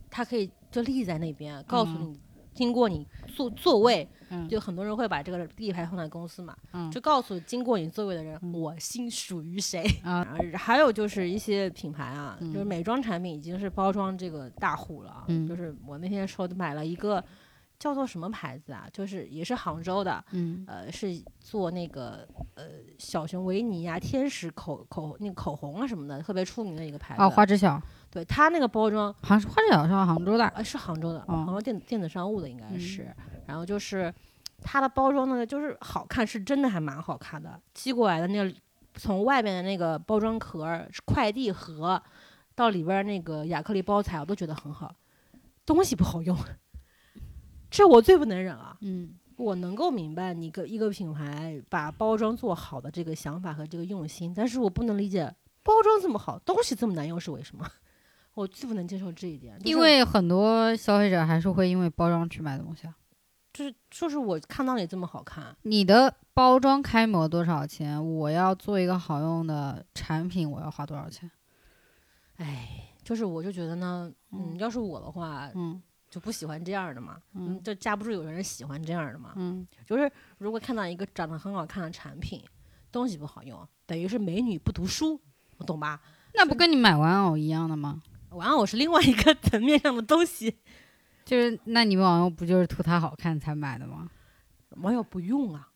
它可以就立在那边，告诉嗯你经过你座座位，嗯。就很多人会把这个立牌放在公司嘛，嗯。就告诉经过你座位的人，嗯。我心属于谁。啊还有就是一些品牌啊，嗯。就是美妆产品已经是包装这个大户了啊。嗯。就是我那天说的买了一个叫做什么牌子啊，就是也是杭州的，嗯。呃，是做那个呃小熊维尼啊、天使口口那个口红啊什么的，特别出名的一个牌子。哦，花知晓，对它那个包装，好像是花知晓是杭州的，呃，是杭州的，哦杭州电电子商务的应该嗯是。然后就是它的包装呢，就是好看，是真的还蛮好看的。寄过来的那个从外面的那个包装壳儿、快递盒到里边儿那个亚克力包材，我都觉得很好，东西不好用，这我最不能忍了。嗯我能够明白你个一个品牌把包装做好的这个想法和这个用心，但是我不能理解包装这么好，东西这么难用是为什么？我最不能接受这一点，就是因为很多消费者还是会因为包装去买东西啊。就是就是我看到你这么好看，你的包装开模多少钱？我要做一个好用的产品，我要花多少钱？哎，就是我就觉得呢，嗯，嗯要是我的话，嗯就不喜欢这样的嘛，嗯嗯，就架不住有人喜欢这样的嘛，嗯就是如果看到一个长得很好看的产品，东西不好用，等于是美女不读书，我懂吧？那不跟你买玩偶一样的吗？玩偶是另外一个层面上的东西，就是，那你玩偶不就是图它好看才买的吗？网友不用啊，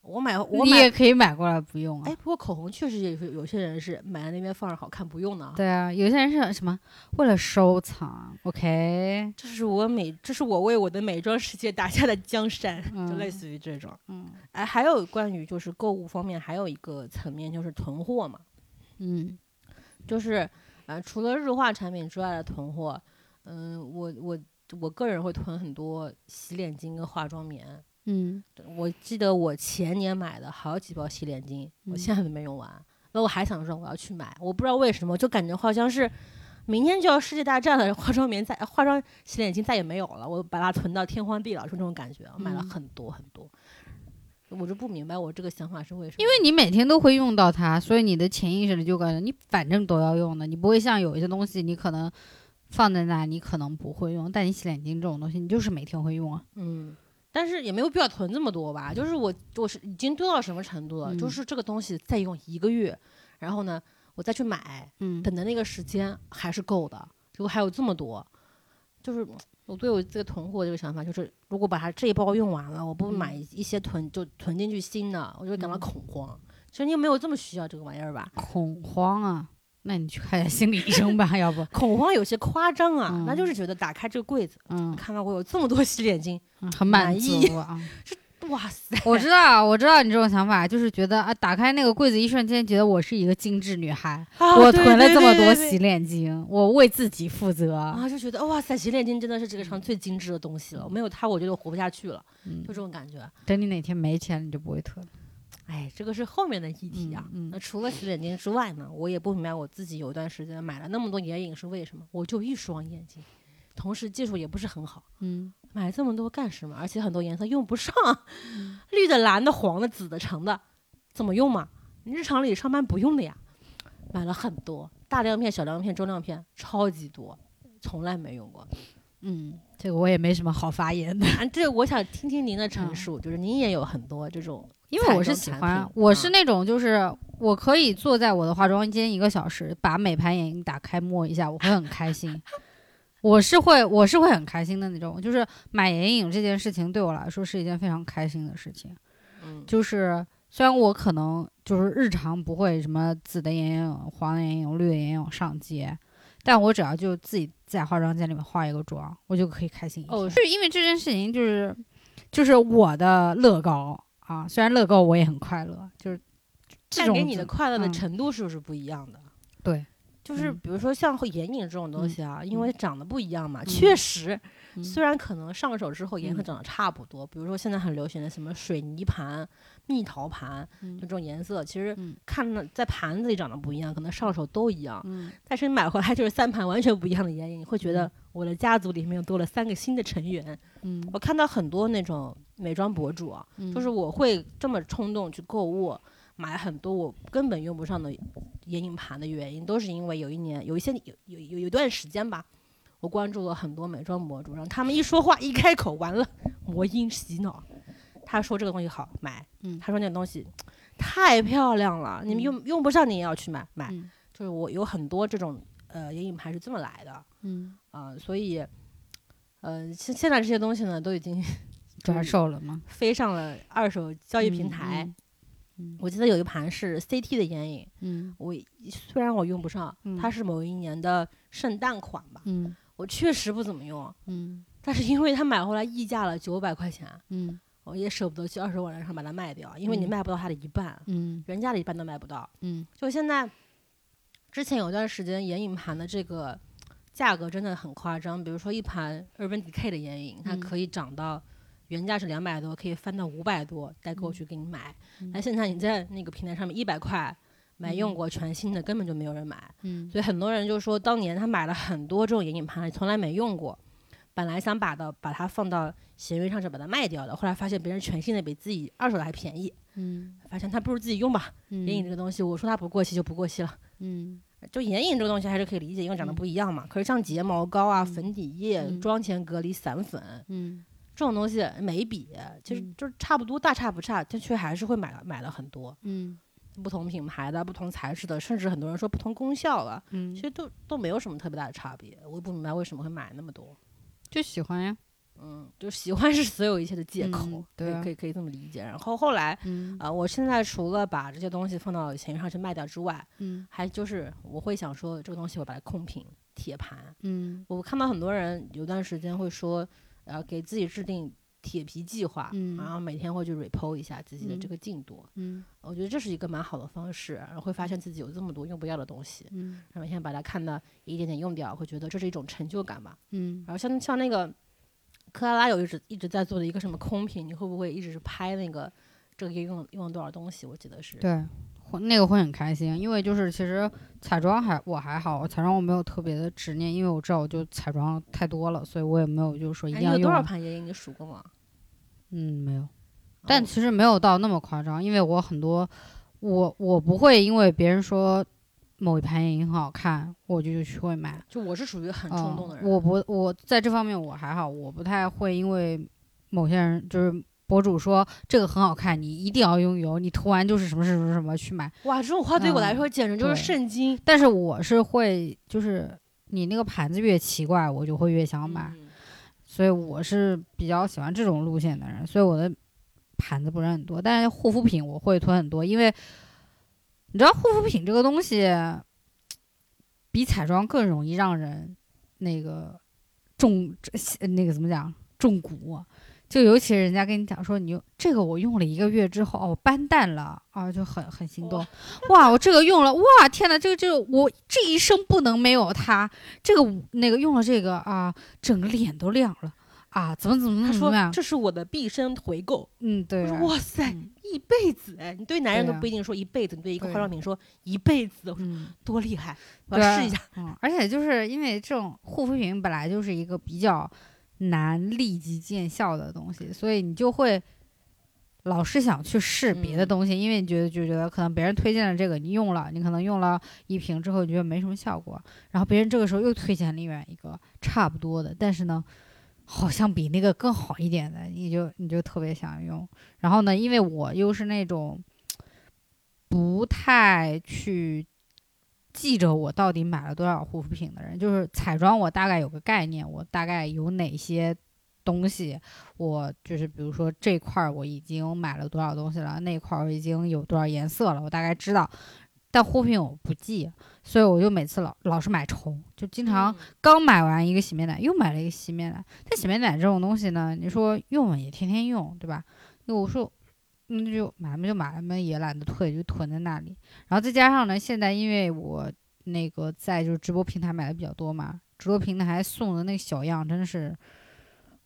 我买我买你也可以买过来不用啊。哎，不过口红确实也是有些人是买在那边放着好看不用的啊。对啊，有些人是什么为了收藏，OK，这是我美，这是我为我的美妆世界打下的江山，就类嗯似于这种。嗯哎，还有关于就是购物方面，还有一个层面就是囤货嘛，嗯就是呃，除了日化产品之外的囤货，嗯、我我我个人会囤很多洗脸巾跟化妆棉。嗯我记得我前年买的好几包洗脸巾，我嗯现在都没用完。那我还想说我要去买，我不知道为什么，就感觉好像是明天就要世界大战了，化妆棉再化妆洗脸巾再也没有了，我把它囤到天荒地老，就这种感觉。我买了嗯很多很多，我就不明白我这个想法是为什么。因为你每天都会用到它，所以你的潜意识里就感觉你反正都要用的，你不会像有一些东西你可能放在那，你可能不会用，但你洗脸巾这种东西，你就是每天会用啊。嗯，但是也没有必要囤这么多吧。就是我我是已经堆到什么程度了？就嗯是这个东西再用一个月，然后呢，我再去买，嗯等的那个时间还是够的，结果还有这么多，就是我对我这个囤货这个想法，就是如果把它这一包用完了，我不买嗯一些囤就囤进去新的，我就会感到嗯恐慌。其实你没有这么需要这个玩意儿吧？恐慌啊，那你去看一下心理医生吧，要不，恐慌有些夸张啊，那嗯就是觉得打开这个柜子，嗯，看到我有这么多洗脸巾，嗯很满满意。哇塞！我知道，我知道你这种想法，就是觉得啊，打开那个柜子，一瞬间觉得我是一个精致女孩，啊我囤了这么多洗脸巾，我为自己负责。啊，就觉得哇塞，洗脸巾真的是这个上最精致的东西了，没有它，我觉得我活不下去了，嗯就这种感觉。等你哪天没钱，你就不会囤。哎，这个是后面的议题啊。嗯嗯那除了洗脸巾之外呢，我也不明白我自己有一段时间买了那么多眼影是为什么？我就一双眼睛，同时技术也不是很好，嗯买这么多干什么？而且很多颜色用不上，嗯 绿的、蓝的、黄的、紫的、橙的，怎么用嘛？你日常里上班不用的呀。买了很多大亮片、小亮片、中亮片，超级多，从来没用过。嗯，这个我也没什么好发言的，啊，这我想听听您的陈嗯述，就是您也有很多这种因为我是喜欢，我是那那种就是我可以坐在我的化妆间一个小时，把美盘眼影打开摸一下，我会很开心。我是会，我是会很开心的那种，就是买眼影这件事情对我来说是一件非常开心的事情。嗯就是虽然我可能就是日常不会什么紫的眼影、黄的眼影、绿的眼影上街，但我只要就自己在化妆间里面化一个妆，我就可以开心。哦是因为这件事情就是就是我的乐高啊，虽然乐高我也很快乐，就是带给你的快乐的嗯程度是不是不一样的？对，就是嗯。比如说像眼影这种东嗯西啊，因为长得不一样嘛，嗯确实，嗯虽然可能上手之后颜色嗯。长得差不多，比如说现在很流行的什么水泥盘、蜜桃盘，这种颜色，其实嗯。看着在盘子里长得不一样，可能上手都一样，嗯。但是你买回来就是三盘完全不一样的眼影，你会觉得嗯。我的家族里面又多了三个新的成员。嗯。我看到很多那种美妆博主啊，嗯，就是我会这么冲动去购物，买很多我根本用不上的眼影盘的原因，都是因为有一年有一些有有有有一段时间吧，我关注了很多美妆博主，然后他们一说话一开口，完了魔音洗脑。他说这个东西好买，嗯他说那个东西太漂亮了，你们嗯用用不上你也要去买买。嗯就是我有很多这种呃眼影盘是这么来的嗯，啊、所以呃现现在这些东西呢都已经 转手了吗？飞上了二手交易平嗯台。嗯。我记得有一盘是 CT 的眼影，嗯。我虽然我用不上，嗯。它是某一年的圣诞款吧，嗯。我确实不怎么用，嗯。但是因为它买回来溢价了九百块钱，嗯。我也舍不得去二手网站上把它卖掉，因为你嗯。卖不到它的一半，嗯。原价的一半都卖不到。嗯。就现在，之前有段时间眼影盘的这个价格真的很夸张，比如说一盘 Urban Decay 的眼影，它嗯。可以涨到原价是两百多，可以翻到五百多，代购去给你买。嗯那、现在你在那个平台上面一百块买用嗯过全新的，根本就没有人买。嗯所以很多人就说，当年他买了很多这种眼影盘，从来没用过，本来想把的把它放到闲鱼上去把它卖掉的，后来发现别人全新的比自己二手的还便宜，嗯发现他不如自己用吧。眼影这个东西，我说它不过期就不过期了。嗯就眼影这个东西还是可以理解，因为长得嗯不一样嘛。可是像睫毛膏啊、嗯粉底液、嗯妆前隔离散粉嗯这种东西，眉笔其实嗯就差不多，大差不差，但却还是会买了买了很多嗯不同品牌的、不同材质的，甚至很多人说不同功效了，嗯其，实都都没有什么特别大的差别。我也不明白为什么会买那么多。就喜欢呀。嗯，就喜欢是所有一切的借口，嗯对啊可以可以这么理解。然后后来嗯啊、我现在除了把这些东西放到闲鱼上去卖掉之外，嗯还就是我会想说这个东西我把它控品铁盘。嗯我看到很多人有段时间会说，呃，给自己制定铁皮计划，嗯然后每天会去 report 一下自己的这嗯个进度。嗯我觉得这是一个蛮好的方式，然后会发现自己有这么多用不掉的东西，嗯然后每天把它看的一点点用掉，会觉得这是一种成就感吧。嗯然后像像那个克拉拉有一直一直在做的一个什么空瓶，你会不会一直是拍那个这个月用用了多少东西？我记得是。对，会那个会很开心，因为就是其实彩妆还我还好，彩妆我没有特别的执念，因为我知道我就彩妆太多了，所以我也没有就是说一哎，你有多少定要用完。盘眼影？你数过吗？嗯，没有，但哦其实没有到那么夸张，因为我很多我我不会因为别人说某一盘眼影很好看，我就去会买。就我是属于很冲动的人。嗯。我不，我在这方面我还好，我不太会因为某些人就是博主说这个很好看，你一定要拥有，你涂完就是什么什么什么去买。哇，这种话对我来嗯说简直就是圣经。但是我是会，就是你那个盘子越奇怪，我就会越想买。嗯所以我是比较喜欢这种路线的人，所以我的盘子不是很多，但是护肤品我会囤很多，因为你知道护肤品这个东西比彩妆更容易让人那个中那个怎么讲中蛊，就尤其人家跟你讲说你用这个我用了一个月之后哦斑淡了啊就很很心动，哇我这个用了哇天呐这个这个我这一生不能没有它，这个那个用了这个啊整个脸都亮了啊怎么怎么他说怎么样，这是我的毕生回购。嗯对哇塞，嗯一辈子哎！你对男人都不一定说一辈子，你对一个化妆品说一辈子，我说嗯。多厉害，我要试一下。嗯，而且就是因为这种护肤品本来就是一个比较难立即见效的东西，所以你就会老是想去试别的嗯东西，因为你觉得就觉得可能别人推荐了这个，你用了，你可能用了一瓶之后，你觉得没什么效果，然后别人这个时候又推荐另外一个差不多的，但是呢。好像比那个更好一点的，你就你就特别想用。然后呢，因为我又是那种不太去记着我到底买了多少护肤品的人，就是彩妆我大概有个概念，我大概有哪些东西，我就是比如说这块儿我已经买了多少东西了，那块儿我已经有多少颜色了，我大概知道。但护肤品我不记，所以我就每次老老是买重，就经常嗯刚买完一个洗面奶，又买了一个洗面奶。但洗面奶这种东西呢，你说用了也天天用，对吧？那我说，那就买嘛就买嘛，也懒得退，就囤在那里。然后再加上呢，现在因为我那个在就是直播平台买的比较多嘛，直播平台送的那个小样真的是，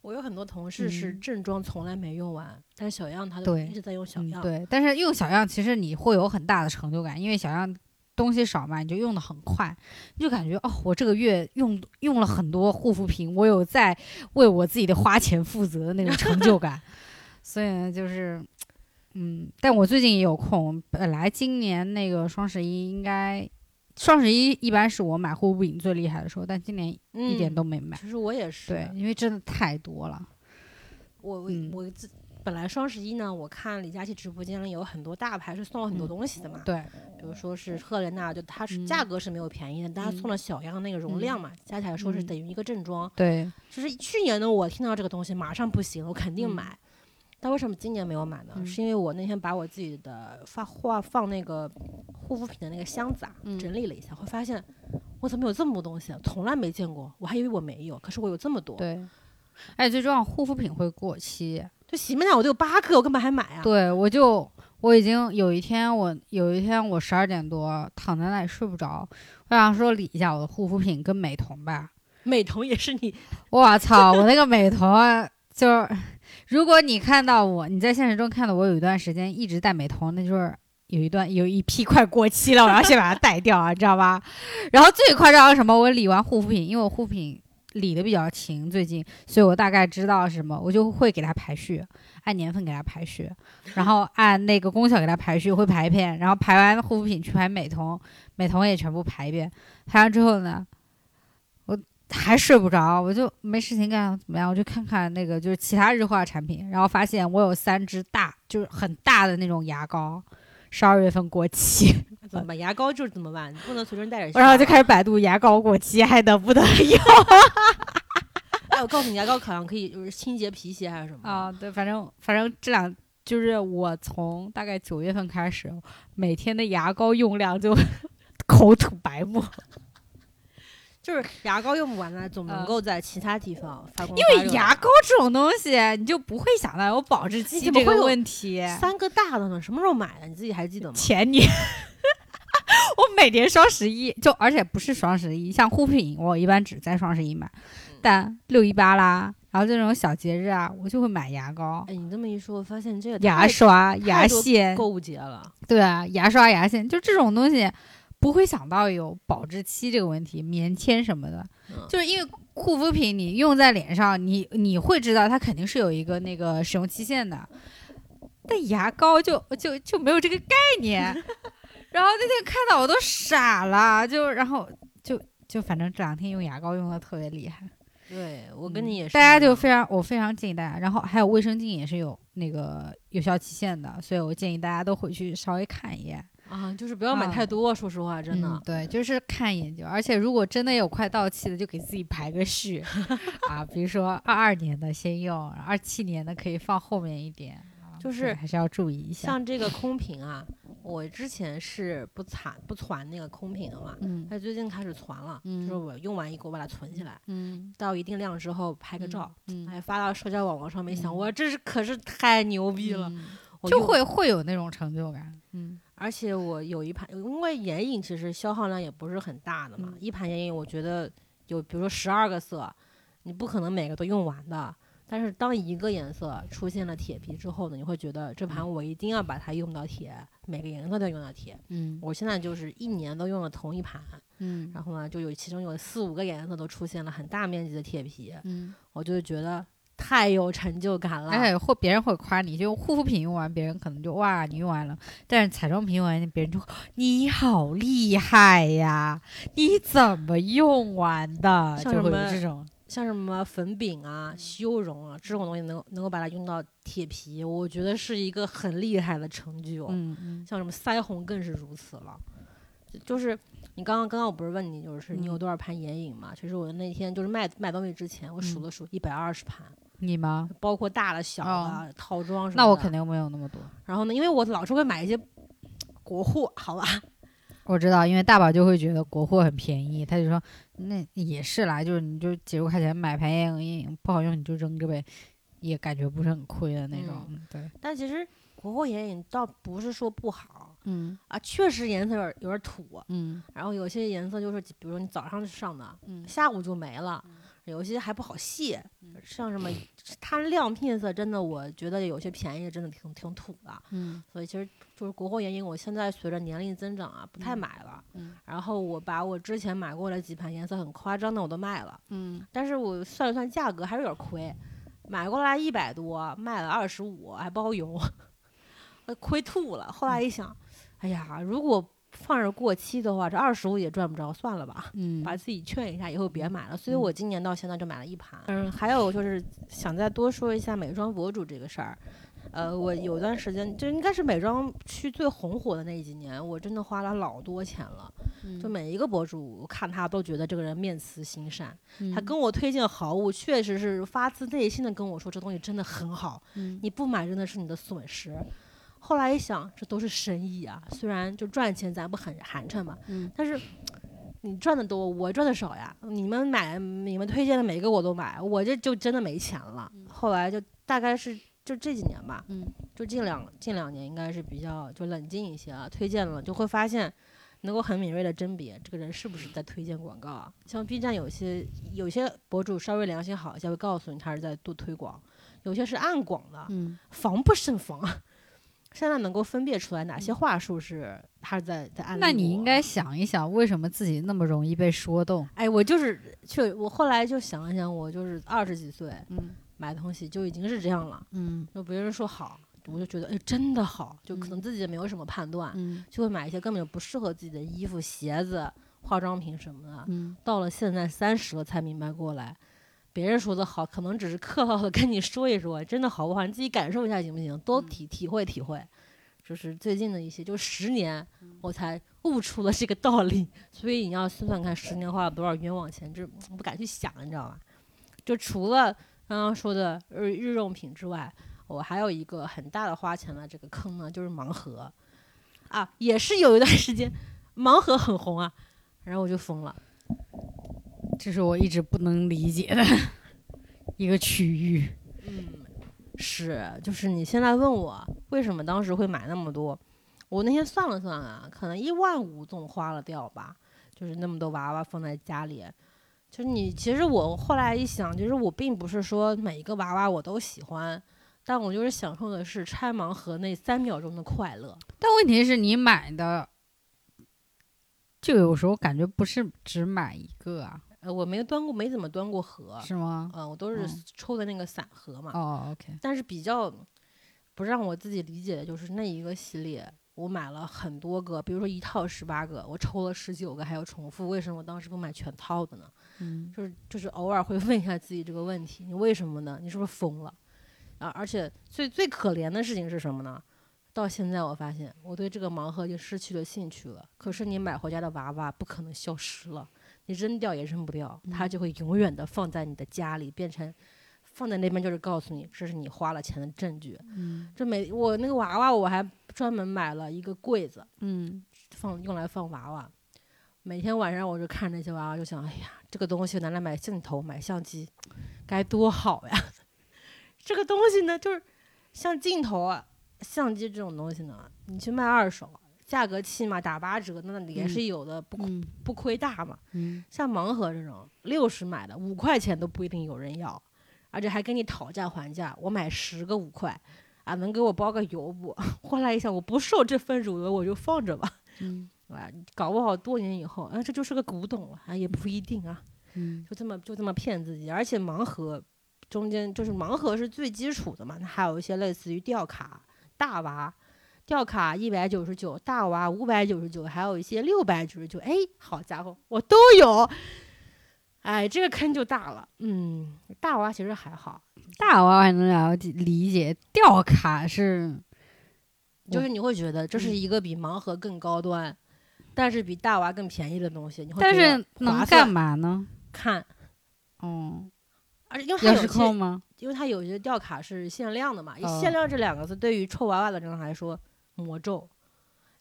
我有很多同事是嗯正装从来没用完，但是小样他就对一直在用小样。嗯对。但是用小样其实你会有很大的成就感，因为小样东西少嘛，你就用的很快，你就感觉哦，我这个月用用了很多护肤品，我有在为我自己的花钱负责的那种成就感。所以呢，就是，嗯，但我最近也有空，本来今年那个双十一应该双十一一般是我买护肤品最厉害的时候，但今年嗯一点都没买。其实我也是，对，因为真的太多了。我我嗯我自本来双十一呢，我看李佳琦直播间里有很多大牌是送了很多嗯东西的嘛，对，比如说是赫莲娜，就它是嗯价格是没有便宜的，但它送了小样那个容量嘛，加起来说是嗯等于一个正装。对，就是去年呢，我听到这个东西马上不行，我肯定嗯买。但为什么今年没有买呢？嗯是因为我那天把我自己的发画放那个护肤品的那个箱子啊，嗯整理了一下，会发现我怎么有这么多东西啊？从来没见过，我还以为我没有，可是我有这么多。对，哎最重要，护肤品会过期。就洗面奶我都有八个，我干嘛还买啊？对，我就我已经有一天我有一天我十二点多躺在那里睡不着，我想说理一下我的护肤品跟美瞳吧。美瞳也是你我操，我那个美瞳啊就是，如果你看到我，你在现实中看到我有一段时间一直戴美瞳，那就是有一段有一批快过期了，我要先把它 戴掉啊，你知道吧？然后最夸张什么？我理完护肤品，因为我护肤品理的比较勤，最近，所以我大概知道什么，我就会给它排序，按年份给它排序，然后按那个功效给它排序，会排一遍，然后排完护肤品去排美瞳，美瞳也全部排一遍，排完之后呢，我还睡不着，我就没事情干，怎么样？我就看看那个就是其他日化产品，然后发现我有三支大，就是很大的那种牙膏，十二月份过期，怎么办？牙膏就是怎么办？你不能随身带着。然后就开始百度牙膏过期还能不能 用 哎，我告诉你，牙膏好像可以就是清洁皮鞋还是什么啊？对，反正反正这两就是我从大概九月份开始，每天的牙膏用量就口吐白沫，就是牙膏用不完了，总能嗯够在其他地方发光。因为牙膏这种东西，你就不会想到有保质期这个问题。三个大的呢，什么时候买的？你自己还记得吗？前年，我每年双十一就，而且不是双十一，像护肤品我一般只在双十一买，但六一八啦，然后这种小节日啊，我就会买牙膏、哎，你这么一说，我发现这个牙刷、牙线，购物节了。对啊，牙刷、牙线，就这种东西，不会想到有保质期这个问题，棉签什么的，嗯就是因为护肤品你用在脸上，你你会知道它肯定是有一个那个使用期限的，但牙膏就就就没有这个概念。然后那天看到我都傻了，就然后就就反正这两天用牙膏用的特别厉害。对我跟你也是一大，家就非常，我非常建议大家，然后还有卫生巾也是有那个有效期限的，所以我建议大家都回去稍微看一眼。啊，就是不要买啊太多。说实话，真的嗯，对，就是看一眼就，而且如果真的有快到期的，就给自己排个序 啊，比如说二二年的先用，二七年的可以放后面一点，啊就是还是要注意一下。像这个空瓶啊，我之前是不攒不攒那个空瓶的嘛，嗯但最近开始攒了，就是嗯我用完一个我把它存起来，嗯，到一定量之后拍个照，嗯，还发到社交网络上面，想嗯我这是可是太牛逼了，嗯就会会有那种成就感。嗯而且我有一盘，因为眼影其实消耗量也不是很大的嘛，嗯一盘眼影我觉得有，比如说十二个色，你不可能每个都用完的。但是当一个颜色出现了铁皮之后呢，你会觉得这盘我一定要把它用到铁，每个颜色都用到铁。嗯我现在就是一年都用了同一盘，嗯然后呢，就有其中有四五个颜色都出现了很大面积的铁皮，嗯，我就觉得太有成就感了。而且会别人会夸你，就护肤品用完，别人可能就哇你用完了，但是彩妆品用完，别人就你好厉害呀，你怎么用完的？就会有这种。像什么粉饼啊、嗯修容啊这种东西能够能够把它用到铁皮，我觉得是一个很厉害的成就。嗯嗯像什么腮红更是如此了。就就是你刚刚刚刚我不是问你，就是你有嗯多少盘眼影嘛？其实我那天就是卖卖东西之前，我数嗯了数一百二十盘，你吗？包括大的、小的、哦套装什么的。那我肯定没有那么多。然后呢，因为我老是会买一些国货，好吧？我知道，因为大宝就会觉得国货很便宜，他就说那也是啦，就是你就几十块钱买盘眼影不好用你就扔着呗，也感觉不是很亏的那种。嗯对，但其实国货眼影倒不是说不好嗯啊，确实颜色有点有点土。嗯然后有些颜色就是，比如说你早上上的，嗯下午就没了，有些还不好卸，像什么它亮片色，真的我觉得有些便宜真的挺挺土的。嗯所以其实就是国货眼影，我现在随着年龄增长啊，不太嗯买了。嗯然后我把我之前买过的几盘颜色很夸张的我都卖了，嗯但是我算了算价格还是有点亏，买过来一百多，卖了二十五，还包邮，呃亏吐了。后来一想，哎呀，如果放着过期的话，这二十五也赚不着，算了吧。嗯 把自己劝一下，以后别买了。所以嗯我今年到现在就买了一盘。嗯，还有就是想再多说一下美妆博主这个事儿。呃，我有段时间就应该是美妆区最红火的那几年，我真的花了老多钱了。嗯就每一个博主，我看他都觉得这个人面慈心善，他嗯跟我推荐好物，确实是发自内心的跟我说这东西真的很好，嗯你不买真的是你的损失。后来一想，这都是生意啊，虽然就赚钱咱不很寒碜嘛，嗯但是你赚的多，我赚的少呀。你们买你们推荐的每个我都买，我这就真的没钱了。后来就大概是就这几年吧，嗯就近两近两年应该是比较就冷静一些啊，推荐了就会发现。能够很敏锐的甄别这个人是不是在推荐广告啊？像 B 站有些有些博主稍微良心好一些，会告诉你他是在做推广，有些是暗广的，嗯防不胜防。现在能够分辨出来哪些话术是他是在在暗。那你应该，想一想，为什么自己那么容易被说动？哎，我就是去，我后来就想一想，我就是二十几岁嗯买东西就已经是这样了，嗯就别人说好，我就觉得哎真的好，就可能嗯自己也没有什么判断，嗯就会买一些根本就不适合自己的衣服、鞋子、化妆品什么的。嗯到了现在三十了才明白过来，别人说的好，可能只是客套的跟你说一说，真的好不好，你自己感受一下行不行？多嗯体体会体会。就是最近的一些，就十年嗯我才悟出了这个道理，所以你要算算看，十年花了多少冤枉钱，就是不敢去想，你知道吧？就除了刚刚说的日日用品之外，我还有一个很大的花钱的这个坑呢，就是盲盒啊，也是有一段时间盲盒很红啊，然后我就疯了。这是我一直不能理解的一个区域。嗯，是，就是你现在问我为什么当时会买那么多，我那天算了算啊，可能一万五总花了掉吧，就是那么多娃娃放在家里。就是你，其实我后来一想，就是我并不是说每一个娃娃我都喜欢，但我就是享受的是拆盲盒那三秒钟的快乐。但问题是你买的，就有时候感觉不是只买一个啊，呃，我没端过，没怎么端过盒，是吗？嗯、我都是嗯抽的那个散盒嘛。哦，OK，但是比较不让我自己理解的就是那一个系列，我买了很多个，比如说一套十八个，我抽了十九个，还有重复，为什么我当时不买全套的呢？嗯就是就是偶尔会问一下自己这个问题，你为什么呢？你是不是疯了？啊！而且最最可怜的事情是什么呢？到现在我发现我对这个盲盒已经失去了兴趣了。可是你买回家的娃娃不可能消失了，你扔掉也扔不掉，它就会永远的放在你的家里，变成放在那边就是告诉你这是你花了钱的证据。嗯这每我那个娃娃我还专门买了一个柜子，嗯放用来放娃娃。每天晚上我就看那些娃娃，就想，哎呀，这个东西拿来买镜头、买相机，该多好呀！这个东西呢，就是像镜头啊、相机这种东西呢，你去卖二手，价格起码打八折，那也是有的，不嗯不亏大嘛。嗯像盲盒这种六十买的，五块钱都不一定有人要，而且还跟你讨价还价。我买十个五块，啊，能给我包个邮不？后来一想，我不受这份辱了，我就放着吧。嗯 啊，搞不好多年以后，啊，这就是个古董了，啊，也不一定啊，嗯就这么就这么骗自己。而且盲盒中间就是盲盒是最基础的嘛，那还有一些类似于吊卡、大娃。吊卡一百九十九，大娃五百九十九，还有一些六百九十九。哎，好家伙，我都有。哎，这个坑就大了。嗯，大娃其实还好，大娃还能了解理解，吊卡是就是你会觉得这是嗯一个比盲盒更高端，但是比大娃更便宜的东西。你会但觉得是能划干嘛呢？看，哦，而且因为有些吗？因为它有些吊卡是限量的嘛，限量这两个字对于臭娃娃的人来说魔咒。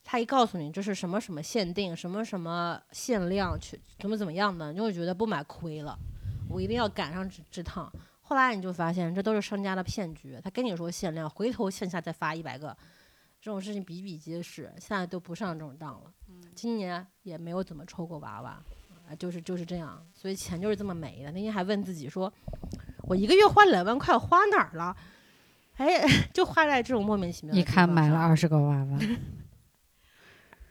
他一告诉你这是什么什么限定，什么什么限量，去怎么怎么样的，你就会觉得不买亏了，我一定要赶上这这趟。后来你就发现这都是商家的骗局，他跟你说限量，回头线下再发一百个，这种事情比比皆是。现在都不上这种当了，今年也没有怎么抽过娃娃，啊，就是就是这样，所以钱就是这么没的。那天还问自己说，我一个月花两万块花哪儿了？哎，就花在这种莫名其妙的一看买了二十个娃娃，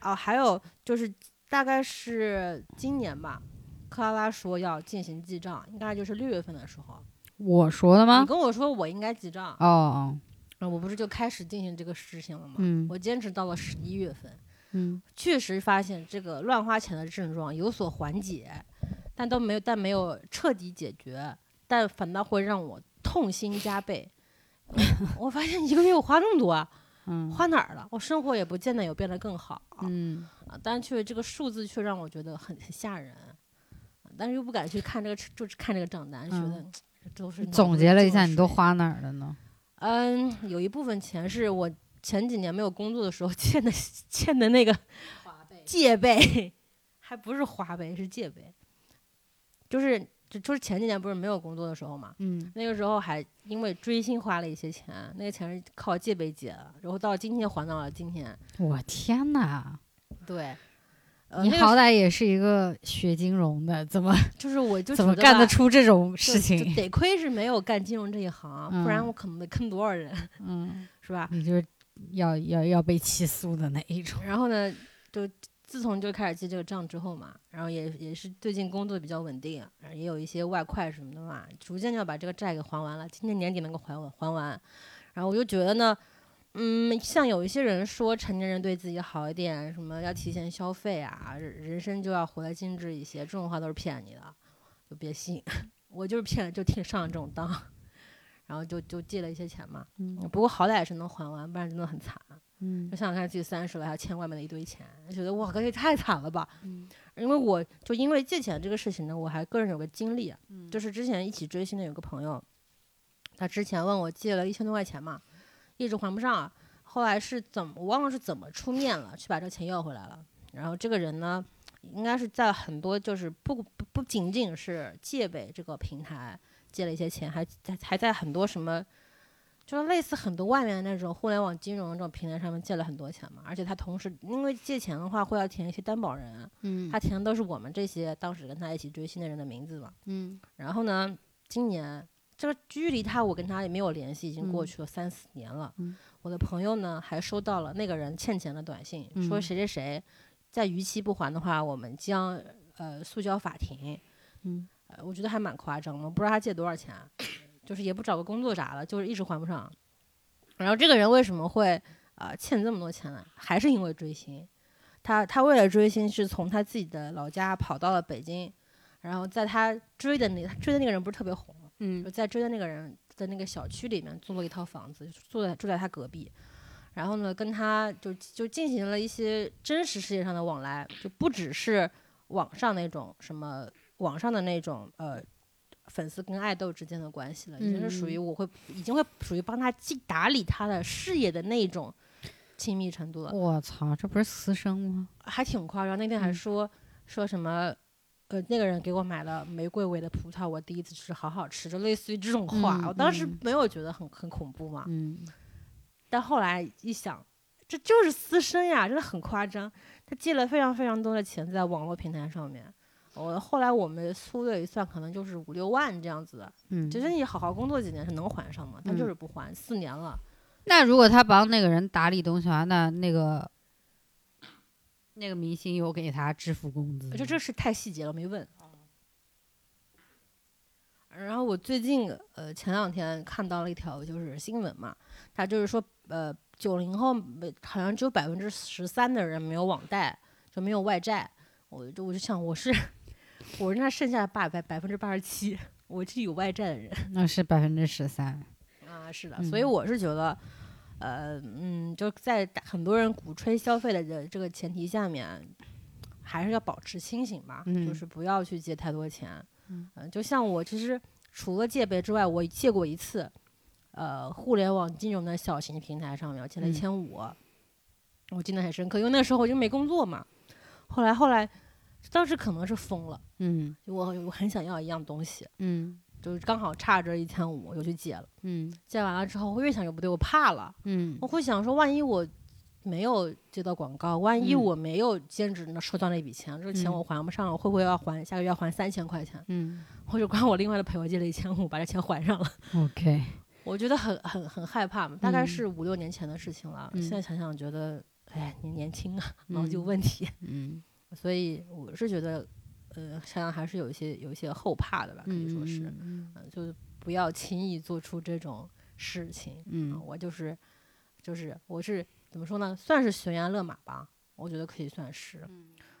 哦，还有就是大概是今年吧，克拉拉说要进行记账，应该就是六月份的时候。我说的吗你？跟我说我应该记账，哦哦，呃我不是就开始进行这个事情了吗？嗯我坚持到了十一月份，嗯确实发现这个乱花钱的症状有所缓解，但都没有，但没有彻底解决，但反倒会让我痛心加倍。我发现一个月我花那么多花哪儿了？我生活也不见得有变得更好啊，嗯啊但却这个数字却让我觉得很很吓人，但是又不敢去看这个，就是看这个账单，觉得嗯都是总结了一下，你都花哪儿了呢？嗯，有一部分钱是我前几年没有工作的时候欠的 欠的那个借呗，还不是花呗，是借呗。就是就就是前几年不是没有工作的时候嘛，嗯那个时候还因为追星花了一些钱，那个钱是靠借呗借的，然后到今天还到了今天。我天哪！对，呃，你好歹也是一个学金融的，怎么就是我就怎么干得出这种事情？得亏是没有干金融这一行，不然嗯我可能得坑多少人，嗯，是吧？你就是要要要被起诉的那一种。然后呢，就自从就开始记这个账之后嘛，然后也也是最近工作比较稳定，然后也有一些外快什么的嘛，逐渐就要把这个债给还完了，今年年底能够还完还完。然后我就觉得呢，嗯，像有一些人说成年人对自己好一点，什么要提前消费啊，人人生就要活得精致一些，这种话都是骗你的，就别信。我就是骗，就听上了这种当，然后就就借了一些钱嘛。嗯不过好歹也是能还完，不然真的很惨。嗯就想想看，自己三十了还要欠外面的一堆钱，觉得哇，这也太惨了吧。嗯因为我就因为借钱这个事情呢，我还个人有个经历就是之前一起追星的有个朋友，他之前问我借了一千多块钱嘛，一直还不上啊，后来是怎么我忘了是怎么出面了，去把这个钱要回来了。然后这个人呢，应该是在很多就是不不不仅仅是借呗这个平台借了一些钱，还还还在很多什么。就是类似很多外面那种互联网金融这种平台上面借了很多钱嘛，而且他同时因为借钱的话会要填一些担保人，嗯他填的都是我们这些当时跟他一起追星的人的名字嘛。嗯然后呢，今年这个距离他我跟他也没有联系，已经过嗯去了三四年了。嗯我的朋友呢还收到了那个人欠钱的短信，说嗯谁谁谁在逾期不还的话，我们将呃诉交法庭。嗯呃，我觉得还蛮夸张的，我不知道他借多少钱，就是也不找个工作啥的，就是一直还不上。然后这个人为什么会啊、呃欠这么多钱呢？还是因为追星。他他为了追星，是从他自己的老家跑到了北京，然后在他追的那他追的那个人不是特别红，就嗯在追的那个人的那个小区里面租了一套房子，住在住在他隔壁。然后呢，跟他就就进行了一些真实世界上的往来，就不只是网上那种什么网上的那种呃粉丝跟爱豆之间的关系了，已经是属于嗯我会已经会属于帮他去打理他的事业的那种亲密程度了，我操，这不是私生吗？还挺夸张。那天还嗯说、说什么。呃，那个人给我买了玫瑰味的葡萄，我第一次吃，好好吃，就类似于这种话。嗯我当时嗯没有觉得很很恐怖嘛，嗯但后来一想，这就是私生呀，真的很夸张。他借了非常非常多的钱在网络平台上面，我后来我们粗略一算，可能就是五六万这样子的。嗯，其实你好好工作几年是能还上吗，他嗯就是不还，四年了。那如果他帮那个人打理东西的话，那那个那个明星有给他支付工资吗？这这是太细节了，没问。然后我最近呃前两天看到了一条就是新闻嘛，他就是说呃九零后没好像只有百分之十三的人没有网贷，就没有外债。我就我就想我是我是那剩下的八百百分之八十七，我是有外债的人 那是百分之十三。啊，是的，嗯所以我是觉得。呃，嗯，就在很多人鼓吹消费的这这个前提下面，还是要保持清醒吧，就嗯是不要去借太多钱。嗯呃就像我其实除了借呗之外，我借过一次，呃，互联网金融的小型平台上面，我借了一嗯千五，我记得很深刻，因为那时候我就没工作嘛。后来后来，当时可能是疯了，嗯我我很想要一样东西，嗯就是刚好差这一千五，我就去借了。嗯借完了之后，我越想越不对，我怕了。嗯我会想说，万一我没有接到广告，万一嗯我没有兼职那收到那笔钱，这个钱嗯我还不上了，我会不会要还下个月要还三千块钱？嗯我就管我另外的朋友借了一千五，把这钱还上了。，OK，我觉得很很很害怕嘛，大概嗯是五六年前的事情了。嗯现在想想觉得，哎，你年轻啊，脑子有嗯问题。嗯所以我是觉得，呃，想想还是有一些有一些后怕的吧，可以说是，嗯嗯、就是不要轻易做出这种事情。嗯我就是就是我是怎么说呢，算是悬崖勒马吧。我觉得可以算是。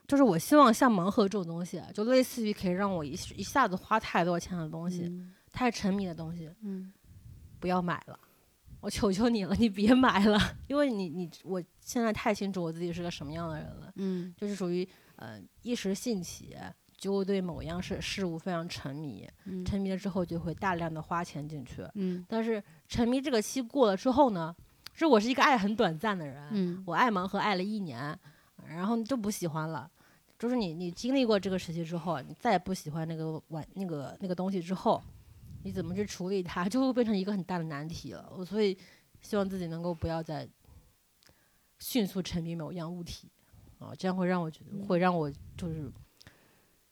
就是我希望像盲盒这种东西，就类似于可以让我一一下子花太多钱的东西，嗯太沉迷的东西，嗯不要买了。我求求你了，你别买了，因为你你我现在太清楚我自己是个什么样的人了，嗯就是属于呃一时兴起就会对某样事事物非常沉迷，嗯沉迷了之后就会大量的花钱进去，嗯但是沉迷这个期过了之后呢，是我是一个爱很短暂的人，嗯我爱盲盒爱了一年，然后就不喜欢了。就是你你经历过这个时期之后，你再也不喜欢那个玩那个那个东西之后，你怎么去处理它，就会变成一个很大的难题了。我所以希望自己能够不要再迅速沉迷某样物体啊，这样会让我觉得会让我就是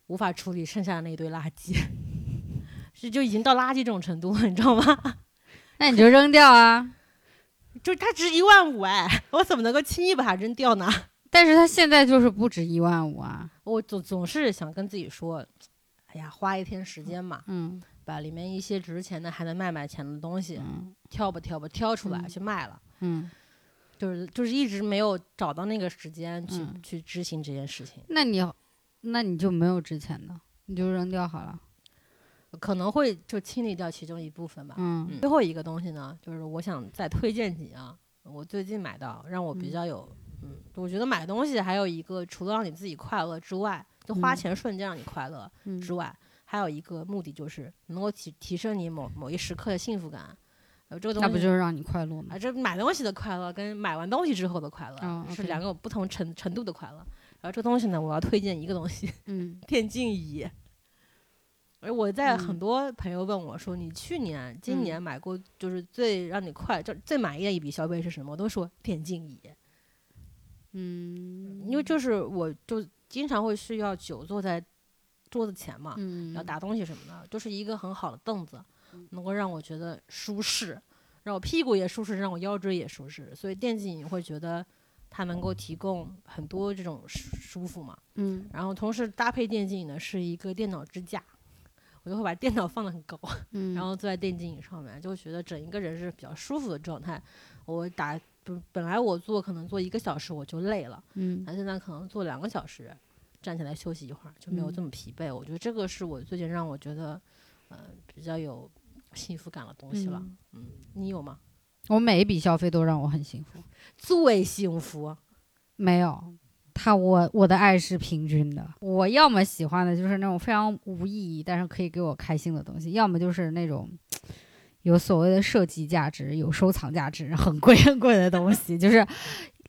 无法处理剩下的那一堆垃圾，是就已经到垃圾这种程度了，你知道吗？那你就扔掉啊。就是它值一万五哎，我怎么能够轻易把它扔掉呢？但是它现在就是不值一万五啊。我总总是想跟自己说，哎呀，花一天时间嘛，嗯把里面一些值钱的还能卖卖钱的东西嗯挑吧挑吧挑出来嗯去卖了，嗯，就是就是一直没有找到那个时间去、嗯去执行这件事情，那你那你就没有值钱的，你就扔掉好了。可能会就清理掉其中一部分吧。嗯嗯最后一个东西呢，就是我想再推荐几样，我最近买到让我比嗯较有，嗯我觉得买东西还有一个除了让你自己快乐之外，就花嗯钱瞬间让你快乐，嗯之外，还有一个目的就是能够提提升你某某一时刻的幸福感。呃，这个东西那不就是让你快乐吗啊，？这买东西的快乐跟买完东西之后的快乐、哦是两个不同程程度的快乐。然后这个东西呢，我要推荐一个东西，嗯 电竞椅。而我在很嗯多朋友问我说：“你去年、今年买过就是最让你快、就最满意的一笔消费是什么？”我都说电竞椅，嗯因为就是我就经常会需要久坐在桌子前嘛，嗯要打东西什么的，就是一个很好的凳子，能够让我觉得舒适，让我屁股也舒适，让我腰椎也舒适。所以电竞椅会觉得它能够提供很多这种舒舒服嘛。嗯然后同时搭配电竞椅呢是一个电脑支架，我就会把电脑放得很高，嗯，然后坐在电竞椅上面，就觉得整一个人是比较舒服的状态。我打不本来我坐可能坐一个小时我就累了，嗯那现在可能坐两个小时，站起来休息一会儿就没有嗯这么疲惫。我觉得这个是我最近让我觉得，呃，比较有幸福感的东西了。嗯嗯，你有吗？我每一笔消费都让我很幸福。最幸福，没有，他我我的爱是平均的。我要么喜欢的就是那种非常无意义，但是可以给我开心的东西，要么就是那种有所谓的设计价值、有收藏价值、很贵很贵的东西，就是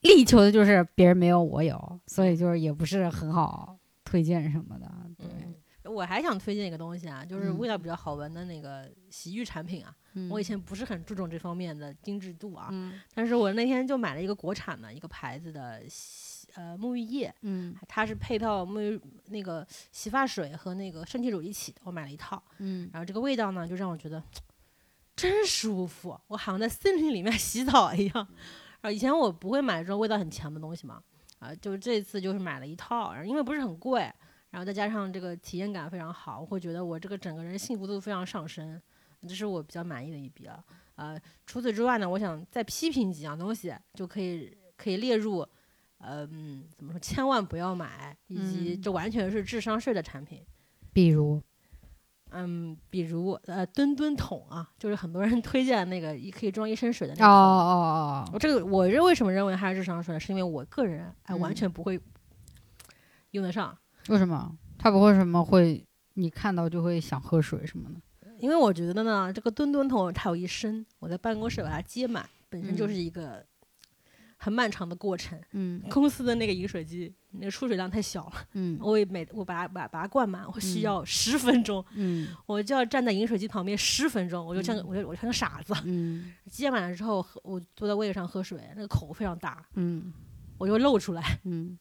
力求的就是别人没有我有，所以就是也不是很好推荐什么的。对，嗯。我还想推荐一个东西啊，就是嗯味道比较好闻的那个洗浴产品啊。嗯我以前不是很注重这方面的精致度啊，嗯但是我那天就买了一个国产的一个牌子的洗呃沐浴液，嗯它是配套沐浴那个洗发水和那个身体乳一起的，我买了一套。嗯然后这个味道呢，就让我觉得真舒服，我好像在森林里面洗澡一样。以前我不会买这种味道很强的东西嘛，啊，就是这次就是买了一套，然后因为不是很贵，然后再加上这个体验感非常好，我会觉得我这个整个人幸福度非常上升，这是我比较满意的一笔啊。呃，除此之外呢，我想再批评几样东西，就可以可以列入，呃嗯，怎么说，千万不要买，以及嗯这完全是智商税的产品。比如嗯，比如呃墩墩桶啊，就是很多人推荐那个一可以装一升水的那哦个桶。哦哦我这个我认为什么认为它是智商税呢？是因为我个人哎、完嗯全不会用得上，为什么它不会什么会你看到就会想喝水什么的？因为我觉得呢，这个墩墩桶它有一升，我在办公室把它接满，本身就嗯是一个很漫长的过程。嗯。公司的那个饮水机那个出水量太小了，嗯。我也每我把它把把它灌满，我需嗯要十分钟，嗯。我就要站在饮水机旁边十分钟，我就像个、嗯我就我就像个傻子。嗯。接满了之后，喝我坐在位置上喝水，那个口非常大，嗯。我就露出来，嗯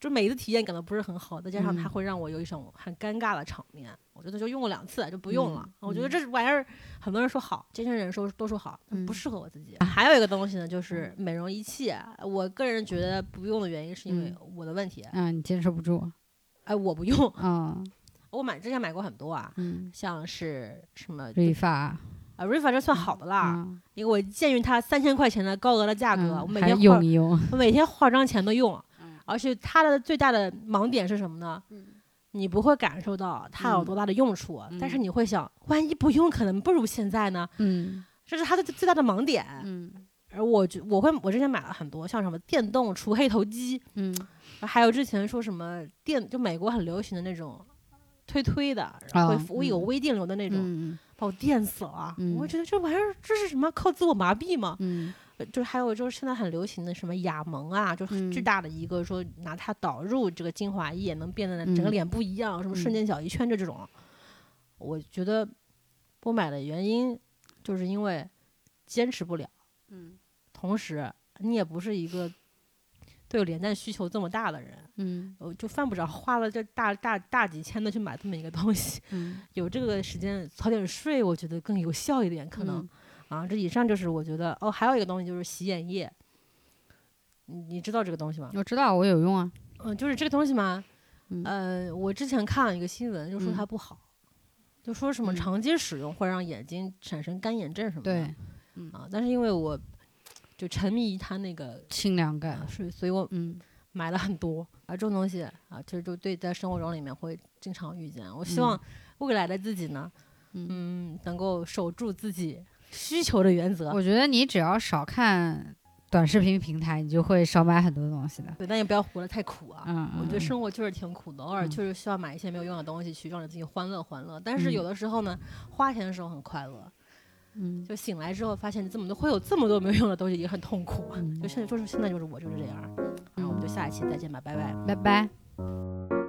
就每一次体验感都不是很好，再加上它嗯。会让我有一种很尴尬的场面，我觉得就用过两次就不用了。嗯。我觉得这玩意儿很多人说好，健身人说都说好，不嗯。适合我自己。还有一个东西呢，就是美容仪器，我个人觉得不用的原因是因为嗯我的问题，啊，你坚持不住哎，我不用，啊。我买之前买过很多啊，嗯，像是什么理发啊。Rifa 这算好的啦，啊，因为我鉴于它三千块钱的高额的价格，嗯我每天化用一用，我每天化妆前都用，而且它的最大的盲点是什么呢？嗯你不会感受到它有多大的用处，嗯但是你会想，万一不用，可能不如现在呢？嗯这是它的最大的盲点。嗯而我觉我会我之前买了很多，像什么电动除黑头机，嗯还有之前说什么电，就美国很流行的那种推推的，然后啊会有嗯微电流的那种，嗯把我电死了。嗯我觉得这玩意儿这是什么？靠自我麻痹吗？就是还有就是现在很流行的什么雅萌啊，就是嗯巨大的一个说拿它导入这个精华液，能变得整个嗯脸不一样，什么瞬嗯间小一圈就这种。我觉得不买的原因就是因为坚持不了，嗯同时你也不是一个对有连带需求这么大的人，嗯我就犯不着花了这大大大几千的去买这么一个东西。嗯有这个时间早点睡，我觉得更有效一点，可能。啊，这以上就是我觉得哦，还有一个东西就是洗眼液，你你知道这个东西吗？我知道我有用啊。嗯，就是这个东西嘛，嗯呃，我之前看了一个新闻，就说嗯它不好，就说什么嗯长期使用会让眼睛产生干眼症什么的。对，啊，但是因为我就沉迷于它那个，清凉感啊。所以所以我嗯买了很多啊，这种东西啊，其实就对在生活中里面会经常遇见。我希嗯望未来的自己呢，嗯嗯，能够守住自己需求的原则。我觉得你只要少看短视频平台，你就会少买很多东西的。对，但也不要活得太苦啊。嗯，我觉得嗯生活就是挺苦的，偶尔嗯确实需要买一些没有用的东西去让自己欢乐欢乐。但是嗯有的时候呢，花钱的时候很快乐，嗯就醒来之后发现这么多会有这么多没有用的东西，也很痛苦。嗯就现在就是现在就是我就是这样。然后我们就下一期再见吧，拜拜。拜拜。